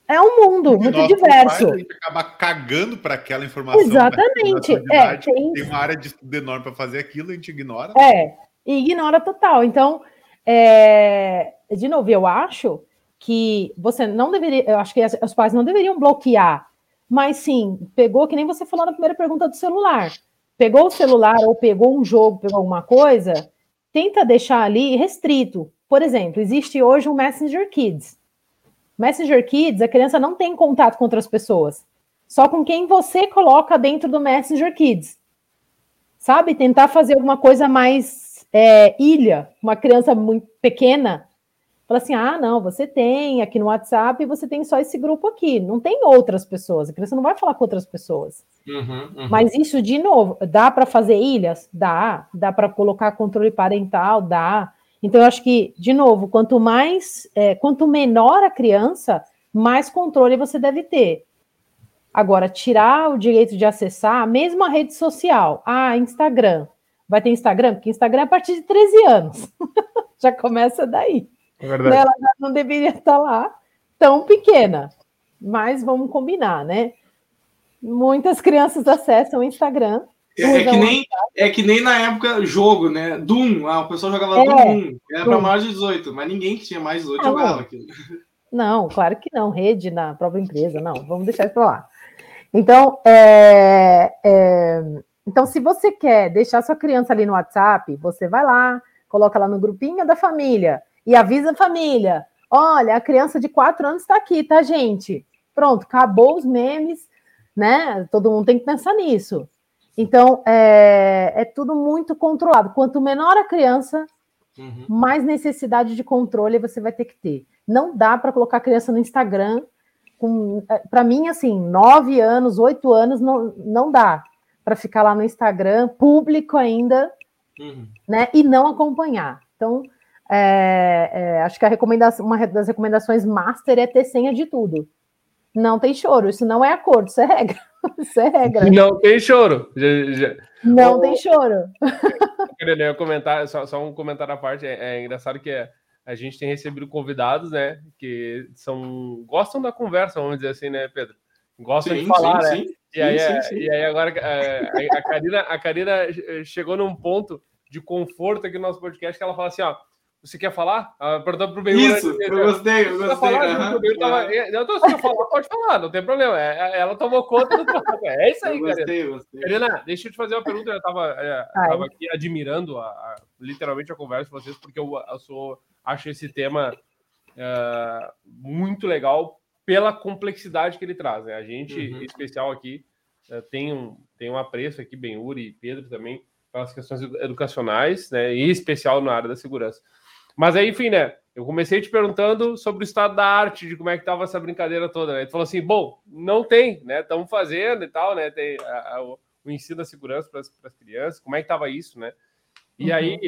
é um mundo muito diverso. Pai, a gente acaba cagando para aquela informação. Exatamente. É, tem... tem... uma área de estudo enorme para fazer aquilo, a gente ignora. É, e ignora total. Então, é... de novo, eu acho que você não deveria, eu acho que os pais não deveriam bloquear, mas sim, pegou, que nem você falou na primeira pergunta do celular. Pegou o celular ou pegou um jogo, pegou alguma coisa, tenta deixar ali restrito. Por exemplo, existe hoje um Messenger Kids. Messenger Kids, a criança não tem contato com outras pessoas, só com quem você coloca dentro do Messenger Kids. Sabe? Tentar fazer alguma coisa mais é, ilha, uma criança muito pequena, Fala assim: ah, não, você tem aqui no WhatsApp, você tem só esse grupo aqui, não tem outras pessoas. A criança não vai falar com outras pessoas. Uhum, uhum. Mas isso, de novo, dá para fazer ilhas? Dá. Dá para colocar controle parental? Dá. Então, eu acho que, de novo, quanto mais, é, quanto menor a criança, mais controle você deve ter. Agora, tirar o direito de acessar a mesma rede social, ah, Instagram. Vai ter Instagram? Porque Instagram é a partir de 13 anos. Já começa daí. É verdade. Ela não deveria estar lá tão pequena. Mas vamos combinar, né? Muitas crianças acessam o Instagram. É, é que, nem, é que nem na época jogo, né? Doom, ah, o pessoal jogava é, Doom, era para mais de 18, mas ninguém que tinha mais de 18 não, jogava aquilo. Não, claro que não, rede na própria empresa, não, vamos deixar isso para lá. Então, é, é, então, se você quer deixar sua criança ali no WhatsApp, você vai lá, coloca lá no grupinho da família e avisa a família: olha, a criança de quatro anos está aqui, tá, gente? Pronto, acabou os memes, né? Todo mundo tem que pensar nisso. Então, é, é tudo muito controlado. Quanto menor a criança, uhum. mais necessidade de controle você vai ter que ter. Não dá para colocar a criança no Instagram. É, para mim, assim, nove anos, oito anos, não, não dá para ficar lá no Instagram, público ainda, uhum. né? E não acompanhar. Então, é, é, acho que a recomendação, uma das recomendações master é ter senha de tudo. Não tem choro, isso não é acordo, isso é regra. Isso é regra. Não tem choro. Já, já... Não tem choro. Eu comentar, só, só, um comentário à parte. É, é engraçado que é, a gente tem recebido convidados, né? Que são gostam da conversa, vamos dizer assim, né, Pedro? Gostam sim, de falar, sim, né? Sim. E, aí, e aí agora a, a, Karina, a Karina chegou num ponto de conforto aqui no nosso podcast que ela fala assim, ó você quer falar? Ah, perguntou pro Benhur. Isso, eu gostei, eu gostei. Falar, uhum, tava... Eu tô assim, falar, pode falar, não tem problema. É, é, ela tomou conta do É isso aí. Gostei. Karina, deixa eu te fazer uma pergunta. Eu tava, é, tava aqui admirando a, a, literalmente a conversa de vocês, porque eu, eu sou, acho esse tema uh, muito legal pela complexidade que ele traz. Né? A gente, uhum. em especial aqui, uh, tem, um, tem um apreço aqui, Benhur e Pedro também, pelas questões educacionais, né? em especial na área da segurança. Mas aí, enfim, né? Eu comecei te perguntando sobre o estado da arte, de como é que estava essa brincadeira toda, né? Ele falou assim: bom, não tem, né? Estamos fazendo e tal, né? Tem a, a, o, ensino da segurança para as crianças, como é que estava isso, né? E uhum. aí,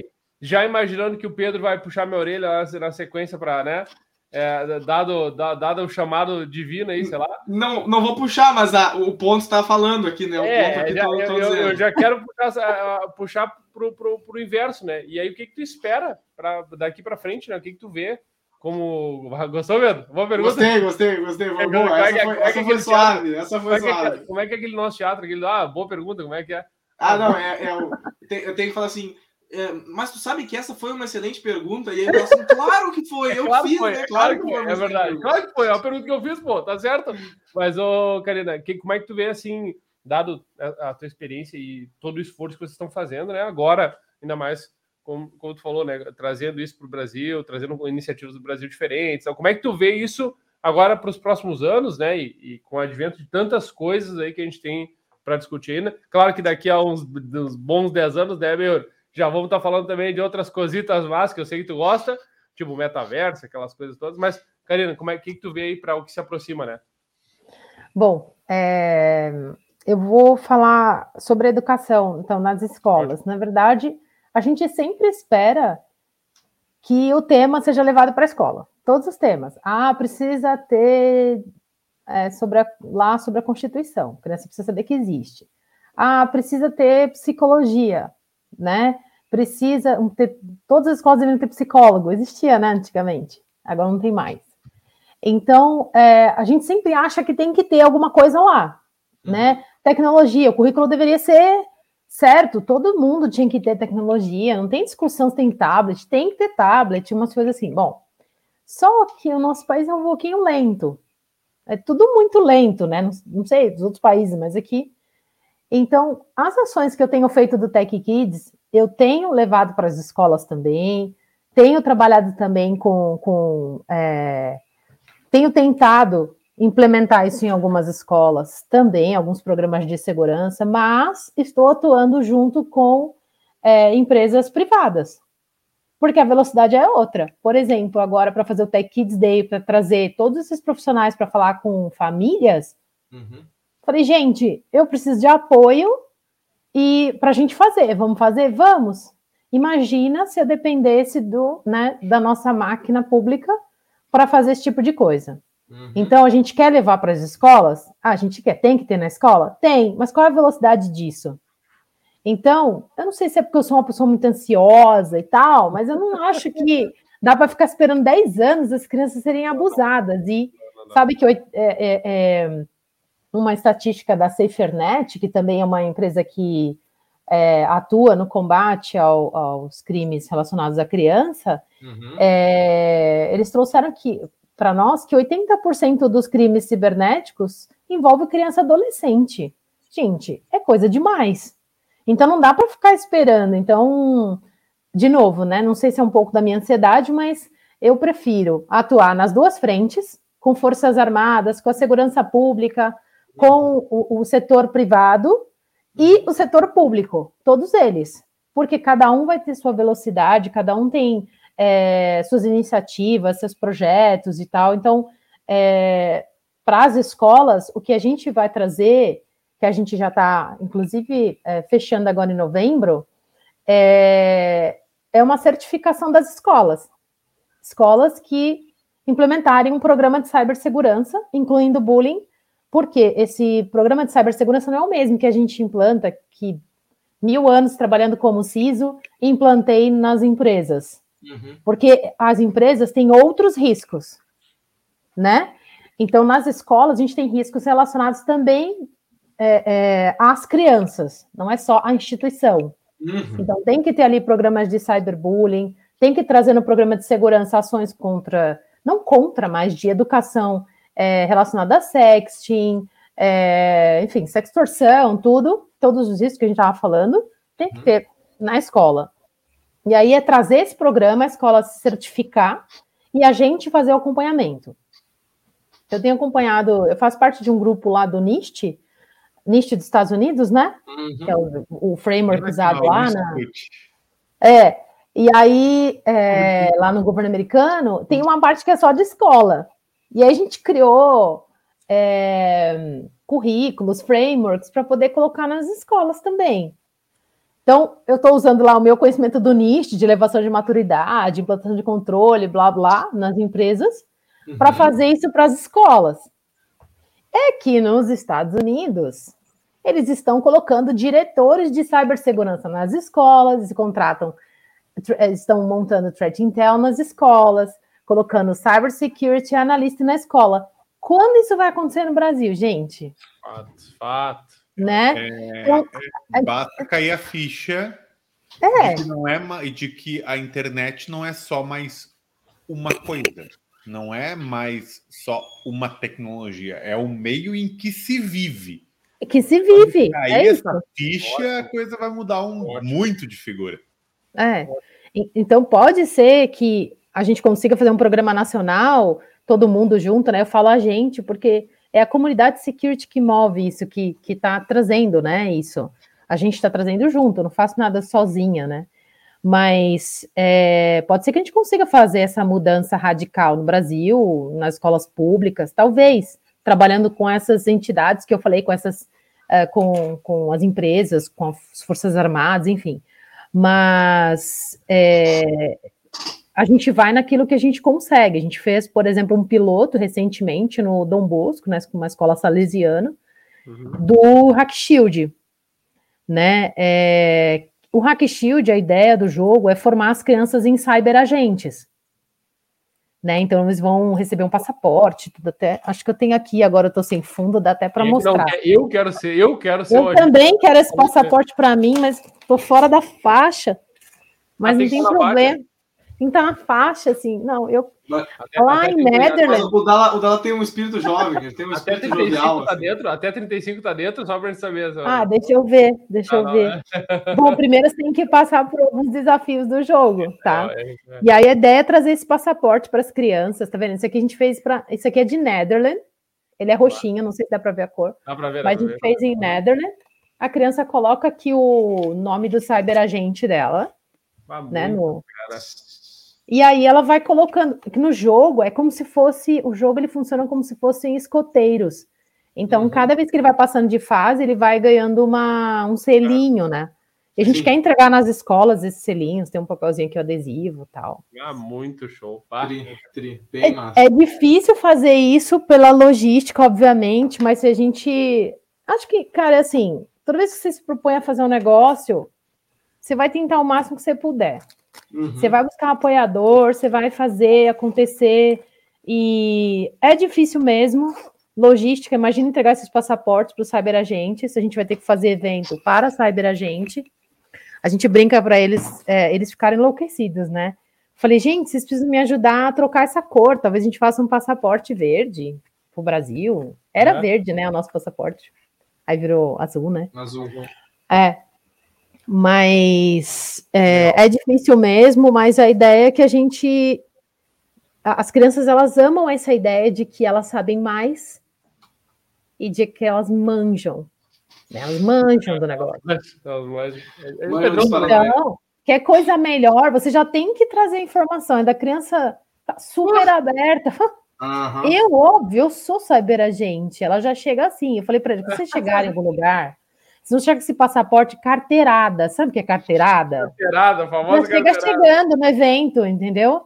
já imaginando que o Pedro vai puxar minha orelha na sequência para, né? É, dado, dado o chamado divino aí, sei lá. Não, não vou puxar, mas a, o ponto está falando aqui, né? O é, ponto aqui já, tô eu, eu, já quero puxar, puxar pro, pro, pro inverso, né? E aí, o que, que tu espera pra, daqui para frente, né? O que, que tu vê? Como. Gostou, Pedro? Boa pergunta. Gostei, gostei, gostei. Boa, boa. Essa, foi, essa foi suave. Essa foi como suave. É que, como é que é aquele nosso teatro? Aquele, ah, boa pergunta, como é que é? Ah, não, é, é o, eu tenho que falar assim é, mas tu sabe que essa foi uma excelente pergunta, e aí eu assim, claro que foi, eu claro fiz, foi, né? Claro, claro que foi, é verdade, claro que foi, é uma pergunta que eu fiz, pô, tá certo? Mas, ô, Karina, que, como é que tu vê, assim, dado a, a, tua experiência e todo o esforço que vocês estão fazendo, né? Agora, ainda mais, como, como tu falou, né? Trazendo isso para o Brasil, trazendo iniciativas do Brasil diferentes. Então, como é que tu vê isso agora para os próximos anos, né? E, e, com o advento de tantas coisas aí que a gente tem para discutir ainda. Claro que daqui a uns, uns bons 10 anos, né, meu? Já vamos estar tá falando também de outras cositas más que eu sei que tu gosta, tipo metaverso, aquelas coisas todas. Mas, Karina, como é que, que tu vê aí para o que se aproxima, né? Bom, é, eu vou falar sobre educação, então, nas escolas. Na verdade, a gente sempre espera que o tema seja levado para a escola. Todos os temas. Ah, precisa ter é, sobre a, lá sobre a Constituição. A criança precisa saber que existe. Ah, precisa ter psicologia né? Precisa ter, todas as escolas deveriam ter psicólogo, existia, né, antigamente, agora não tem mais. Então, é, a gente sempre acha que tem que ter alguma coisa lá, uhum. né? Tecnologia, o currículo deveria ser certo, todo mundo tinha que ter tecnologia, não tem discussão se tem tablet, tem que ter tablet, umas coisas assim. Bom, só que o nosso país é um pouquinho lento. É tudo muito lento, né? Não, não sei dos outros países, mas aqui então, as ações que eu tenho feito do Tech Kids, eu tenho levado para as escolas também, tenho trabalhado também com. com é, tenho tentado implementar isso em algumas escolas também, alguns programas de segurança, mas estou atuando junto com é, empresas privadas, porque a velocidade é outra. Por exemplo, agora para fazer o Tech Kids Day, para trazer todos esses profissionais para falar com famílias, uhum. Falei, gente, eu preciso de apoio e para a gente fazer, vamos fazer? Vamos. Imagina se eu dependesse do, né, da nossa máquina pública para fazer esse tipo de coisa. Uhum. Então, a gente quer levar para as escolas? Ah, a gente quer, tem que ter na escola? Tem, mas qual é a velocidade disso? Então, eu não sei se é porque eu sou uma pessoa muito ansiosa e tal, mas eu não acho que dá para ficar esperando 10 anos as crianças serem abusadas. E sabe que é, é, é, uma estatística da SaferNet, que também é uma empresa que é, atua no combate ao, aos crimes relacionados à criança, uhum. é, eles trouxeram que para nós que 80% dos crimes cibernéticos envolve criança adolescente. Gente, é coisa demais. Então não dá para ficar esperando. Então, de novo, né? Não sei se é um pouco da minha ansiedade, mas eu prefiro atuar nas duas frentes, com forças armadas, com a segurança pública, com o, o setor privado e o setor público, todos eles, porque cada um vai ter sua velocidade, cada um tem é, suas iniciativas, seus projetos e tal. Então, é, para as escolas, o que a gente vai trazer, que a gente já está, inclusive, é, fechando agora em novembro, é, é uma certificação das escolas. Escolas que implementarem um programa de cibersegurança, incluindo bullying, porque esse programa de cibersegurança não é o mesmo que a gente implanta, que mil anos trabalhando como CISO, implantei nas empresas. Uhum. Porque as empresas têm outros riscos, né? Então, nas escolas, a gente tem riscos relacionados também é, é, às crianças, não é só a instituição. Uhum. Então, tem que ter ali programas de cyberbullying, tem que trazer no programa de segurança ações contra, não contra, mas de educação é, relacionada a sexting, é, enfim, sextorção, tudo, todos os riscos que a gente estava falando, tem que uhum. ter na escola. E aí é trazer esse programa, a escola se certificar e a gente fazer o acompanhamento. Eu tenho acompanhado, eu faço parte de um grupo lá do NIST, NIST dos Estados Unidos, né? Uhum. Que é o, o framework usado lá na. É, e aí, é, lá no governo americano, tem uma parte que é só de escola. E aí a gente criou é, currículos, frameworks para poder colocar nas escolas também. Então, eu estou usando lá o meu conhecimento do NIST, de elevação de maturidade, implantação de controle, blá blá, nas empresas, uhum. para fazer isso para as escolas. É que nos Estados Unidos, eles estão colocando diretores de cibersegurança nas escolas, contratam, estão montando threat intel nas escolas, colocando cybersecurity analyst na escola. Quando isso vai acontecer no Brasil, gente? Fato, fato. Né? É, então, é, basta cair a ficha é. de, que não é, de que a internet não é só mais uma coisa. Não é mais só uma tecnologia, é o meio em que se vive. Que se vive. Aí é essa isso. ficha, a coisa vai mudar um, muito de figura. É. Então pode ser que a gente consiga fazer um programa nacional, todo mundo junto, né? Eu falo a gente, porque é a comunidade security que move isso, que está trazendo, né? Isso. A gente está trazendo junto, não faço nada sozinha, né? Mas é, pode ser que a gente consiga fazer essa mudança radical no Brasil, nas escolas públicas, talvez, trabalhando com essas entidades que eu falei, com essas, uh, com, com as empresas, com as Forças Armadas, enfim. Mas é, a gente vai naquilo que a gente consegue. A gente fez, por exemplo, um piloto recentemente no Dom Bosco, né, uma escola salesiana, uhum. do Hack Shield. Né? É, o Hack Shield, a ideia do jogo é formar as crianças em cyberagentes. Né? Então eles vão receber um passaporte, tudo até. Acho que eu tenho aqui agora, eu tô sem fundo, dá até para mostrar. Não, eu quero ser, eu quero ser. Eu também quero esse passaporte para mim, mas tô fora da faixa. Mas ah, não tem problema. Tem estar na faixa, assim. Não, eu. Até, lá até em Netherlands. O dela, o dela tem um espírito jovem, tem um até espírito 35 jovial. Tá assim. dentro, até 35 tá dentro, só para gente saber. Só. Ah, deixa eu ver, deixa ah, eu ver. É. Bom, primeiro você tem que passar por alguns desafios do jogo, tá? É, é, e aí a ideia é trazer esse passaporte para as crianças, tá vendo? Isso aqui a gente fez para. Isso aqui é de Netherlands. Ele é roxinho, não sei se dá para ver a cor. Dá para ver. Mas a gente ver, fez em Netherlands. A criança coloca aqui o nome do cyberagente dela. Ah, né, no... Cara. E aí ela vai colocando, que no jogo é como se fosse, o jogo ele funciona como se fossem escoteiros. Então, uhum. cada vez que ele vai passando de fase, ele vai ganhando uma, um selinho, né? E a gente Sim. quer entregar nas escolas esses selinhos, tem um papelzinho aqui, adesivo tal. Ah, muito show. Tri, tri, bem é, massa. é difícil fazer isso pela logística, obviamente, mas se a gente. Acho que, cara, assim, toda vez que você se propõe a fazer um negócio, você vai tentar o máximo que você puder. Uhum. Você vai buscar um apoiador, você vai fazer acontecer. E é difícil mesmo. Logística, imagina entregar esses passaportes para os cyberagentes. A gente vai ter que fazer evento para cyberagente. A gente brinca para eles, é, eles ficarem enlouquecidos, né? Falei, gente, vocês precisam me ajudar a trocar essa cor. Talvez a gente faça um passaporte verde para o Brasil. Era é. verde, né? O nosso passaporte. Aí virou azul, né? Azul. É. Mas é, é, difícil mesmo, mas a ideia é que a gente. As crianças elas amam essa ideia de que elas sabem mais e de que elas manjam. Né? Elas manjam do negócio. Então, quer coisa melhor, você já tem que trazer informação. A criança tá super aberta. Uhum. Eu, óbvio, eu sou cyberagente. Ela já chega assim. Eu falei para ele: você chegar em algum lugar, não chega esse passaporte carteirada, sabe o que é carteirada? Carteirada, famosa chega chegando no evento, entendeu?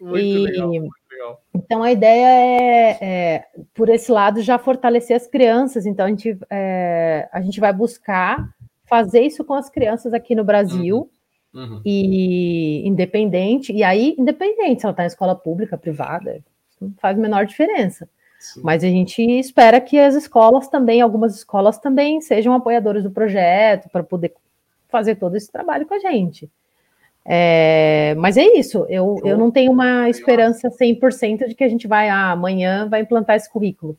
Muito e, legal, Então a ideia é, é, por esse lado, já fortalecer as crianças. Então a gente, é, a gente vai buscar fazer isso com as crianças aqui no Brasil. Uhum. Uhum. E independente, e aí, independente se ela está em escola pública, privada, não faz a menor diferença. Sim. Mas a gente espera que as escolas também, algumas escolas também sejam apoiadoras do projeto para poder fazer todo esse trabalho com a gente. É, mas é isso, eu, eu não tenho uma esperança 100% de que a gente vai, ah, amanhã vai implantar esse currículo.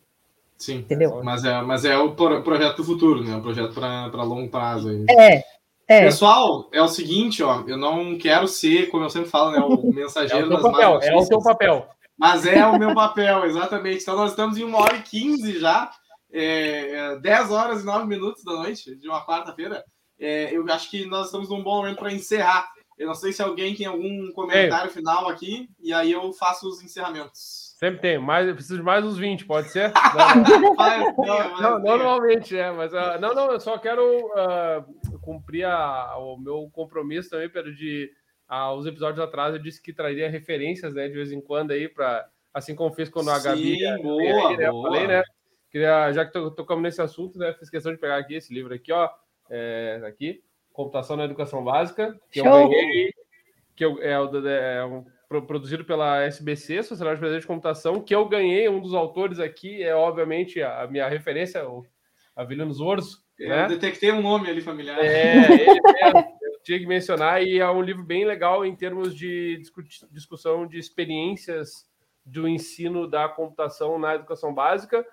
Sim, entendeu? Mas é, mas é o projeto do futuro, né? O projeto para longo prazo. Aí. É, é. Pessoal, é o seguinte, ó, eu não quero ser, como eu sempre falo, né, o mensageiro é o das papel, É o seu papel. Mas é o meu papel, exatamente. Então nós estamos em uma hora e quinze já, é, 10 é, horas e 9 minutos da noite, de uma quarta-feira. É, eu acho que nós estamos num bom momento para encerrar. Eu não sei se alguém tem algum comentário Ei. final aqui, e aí eu faço os encerramentos. Sempre tem, mas eu preciso de mais uns 20, pode ser? Não, não, normalmente é, mas uh, não, não, eu só quero uh, cumprir a, o meu compromisso também, Pedro, de uh, os episódios atrás eu disse que traria referências, né, de vez em quando aí, para assim como fiz quando a Gabi. Sim, boa, aí, né, boa. Falei, né? Queria, já que tocamos nesse assunto, né, fiz questão de pegar aqui esse livro aqui, ó, é, aqui. Computação na Educação Básica, que Show. eu ganhei, que eu, é, é um, produzido pela SBC, Sociedade Brasileira de Computação, que eu ganhei. Um dos autores aqui é, obviamente, a minha referência, o Avelino Zorzo. É, né? Eu detectei um nome ali familiar. É, ele mesmo, eu tinha que mencionar, e é um livro bem legal em termos de discussão de experiências do ensino da computação na educação básica,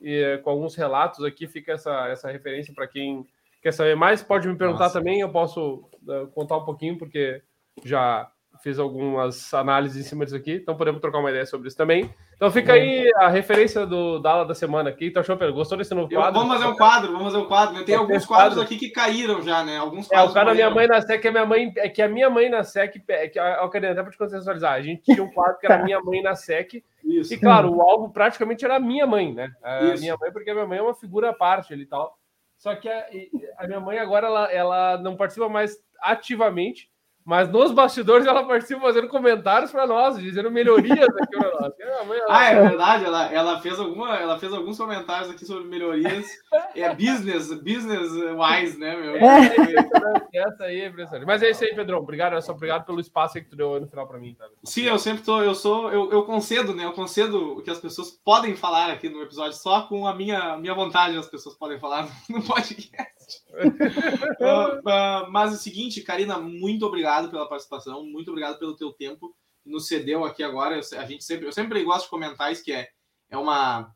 e com alguns relatos aqui fica essa, essa referência para quem quer saber mais, pode me perguntar Nossa. também. Eu posso uh, contar um pouquinho, porque já fiz algumas análises em cima disso aqui, então podemos trocar uma ideia sobre isso também. Então fica aí a referência do Dala da semana aqui. Então, Pedro, gostou desse novo quadro? Eu, vamos fazer um quadro, vamos fazer um quadro. Tem alguns quadros aqui que caíram já, né? Alguns quadros. É, o cara da minha mãe na SEC, é minha mãe, é que a minha mãe na SEC, é que eu queria até para te contextualizar, a gente tinha um quadro que era minha mãe na SEC, isso. e claro, o alvo praticamente era a minha mãe, né? A isso. minha mãe, porque a minha mãe é uma figura à parte ali e tal. Só que a, a minha mãe agora ela, ela não participa mais ativamente, mas nos bastidores ela participa fazendo comentários para nós, dizendo melhorias aqui para nós. Ela... Ah, é verdade, ela, ela, fez alguma, ela fez alguns comentários aqui sobre melhorias. É business, business wise, né, meu? É. Essa aí é impressionante. Mas é isso aí, Pedrão. Obrigado, só obrigado pelo espaço que tu deu no final para mim. Tá? Sim, eu sempre tô, eu sou, eu, eu concedo, né? Eu concedo o que as pessoas podem falar aqui no episódio, só com a minha, minha vontade as pessoas podem falar no podcast uh, uh, mas é o seguinte, Karina, muito obrigado pela participação, muito obrigado pelo teu tempo nos cedeu aqui agora. Eu, a gente sempre, eu sempre gosto de comentar isso, que é, é uma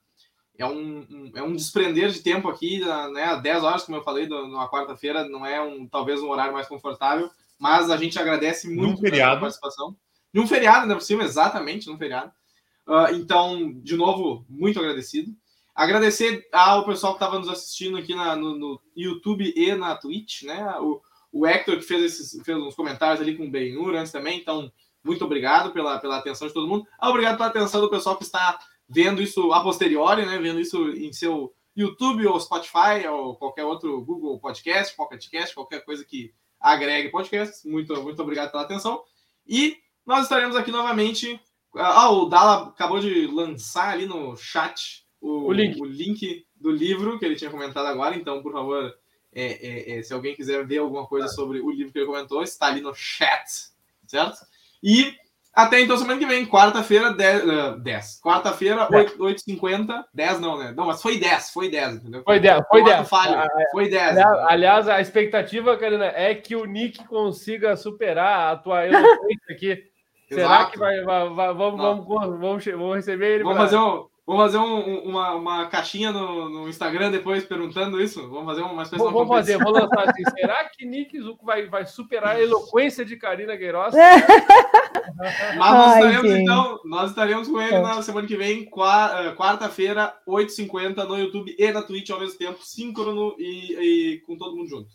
é um, um, é um desprender de tempo aqui, né? 10 horas, como eu falei, numa quarta-feira, não é um talvez um horário mais confortável, mas a gente agradece muito pela participação. Num feriado, ainda por cima, exatamente, num feriado. Uh, então, de novo, muito agradecido. Agradecer ao pessoal que estava nos assistindo aqui na, no, no, YouTube e na Twitch, né? O, o Hector que fez, esses, fez uns comentários ali com o Benhur antes também, então muito obrigado pela, pela atenção de todo mundo. Ah, obrigado pela atenção do pessoal que está vendo isso a posteriori, né? Vendo isso em seu YouTube ou Spotify ou qualquer outro Google Podcast, Pocket Cast, qualquer coisa que agregue podcasts. Muito, muito obrigado pela atenção. E nós estaremos aqui novamente. Ah, o Dala acabou de lançar ali no chat o, o, link. o link do livro que ele tinha comentado agora. Então, por favor, é, é, é, se alguém quiser ver alguma coisa sobre o livro que ele comentou, está ali no chat, certo? E até então, semana que vem, quarta-feira, 10. Uh, 10. Quarta-feira, 8h50. 10 não, né? Não, mas foi 10, foi 10, entendeu? Foi 10, foi 10. Falho, ah, é. foi 10. Aliás, a expectativa, Karina, é que o Nick consiga superar a tua eloquência aqui. Será que vai, vai, vai vamos, vamos, vamos, vamos, receber ele? Vamos pra... fazer um Vamos fazer um, uma, uma caixinha no, no, Instagram depois perguntando isso? Vamos fazer uma espécie Vamos fazer, vou lançar assim. Será que Nick Zuko vai, vai superar a eloquência de Karina Queiroz? Mas nós estaremos, Ai, então, nós estaremos com ele na semana que vem, eh, quarta-feira, 8h50, no YouTube e na Twitch ao mesmo tempo, síncrono e, e com todo mundo junto.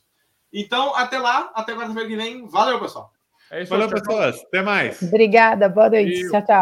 Então, até lá, até quarta-feira que vem. Valeu, pessoal. É isso, Valeu, pessoas. Até mais. Obrigada, boa noite. Tchau, tchau.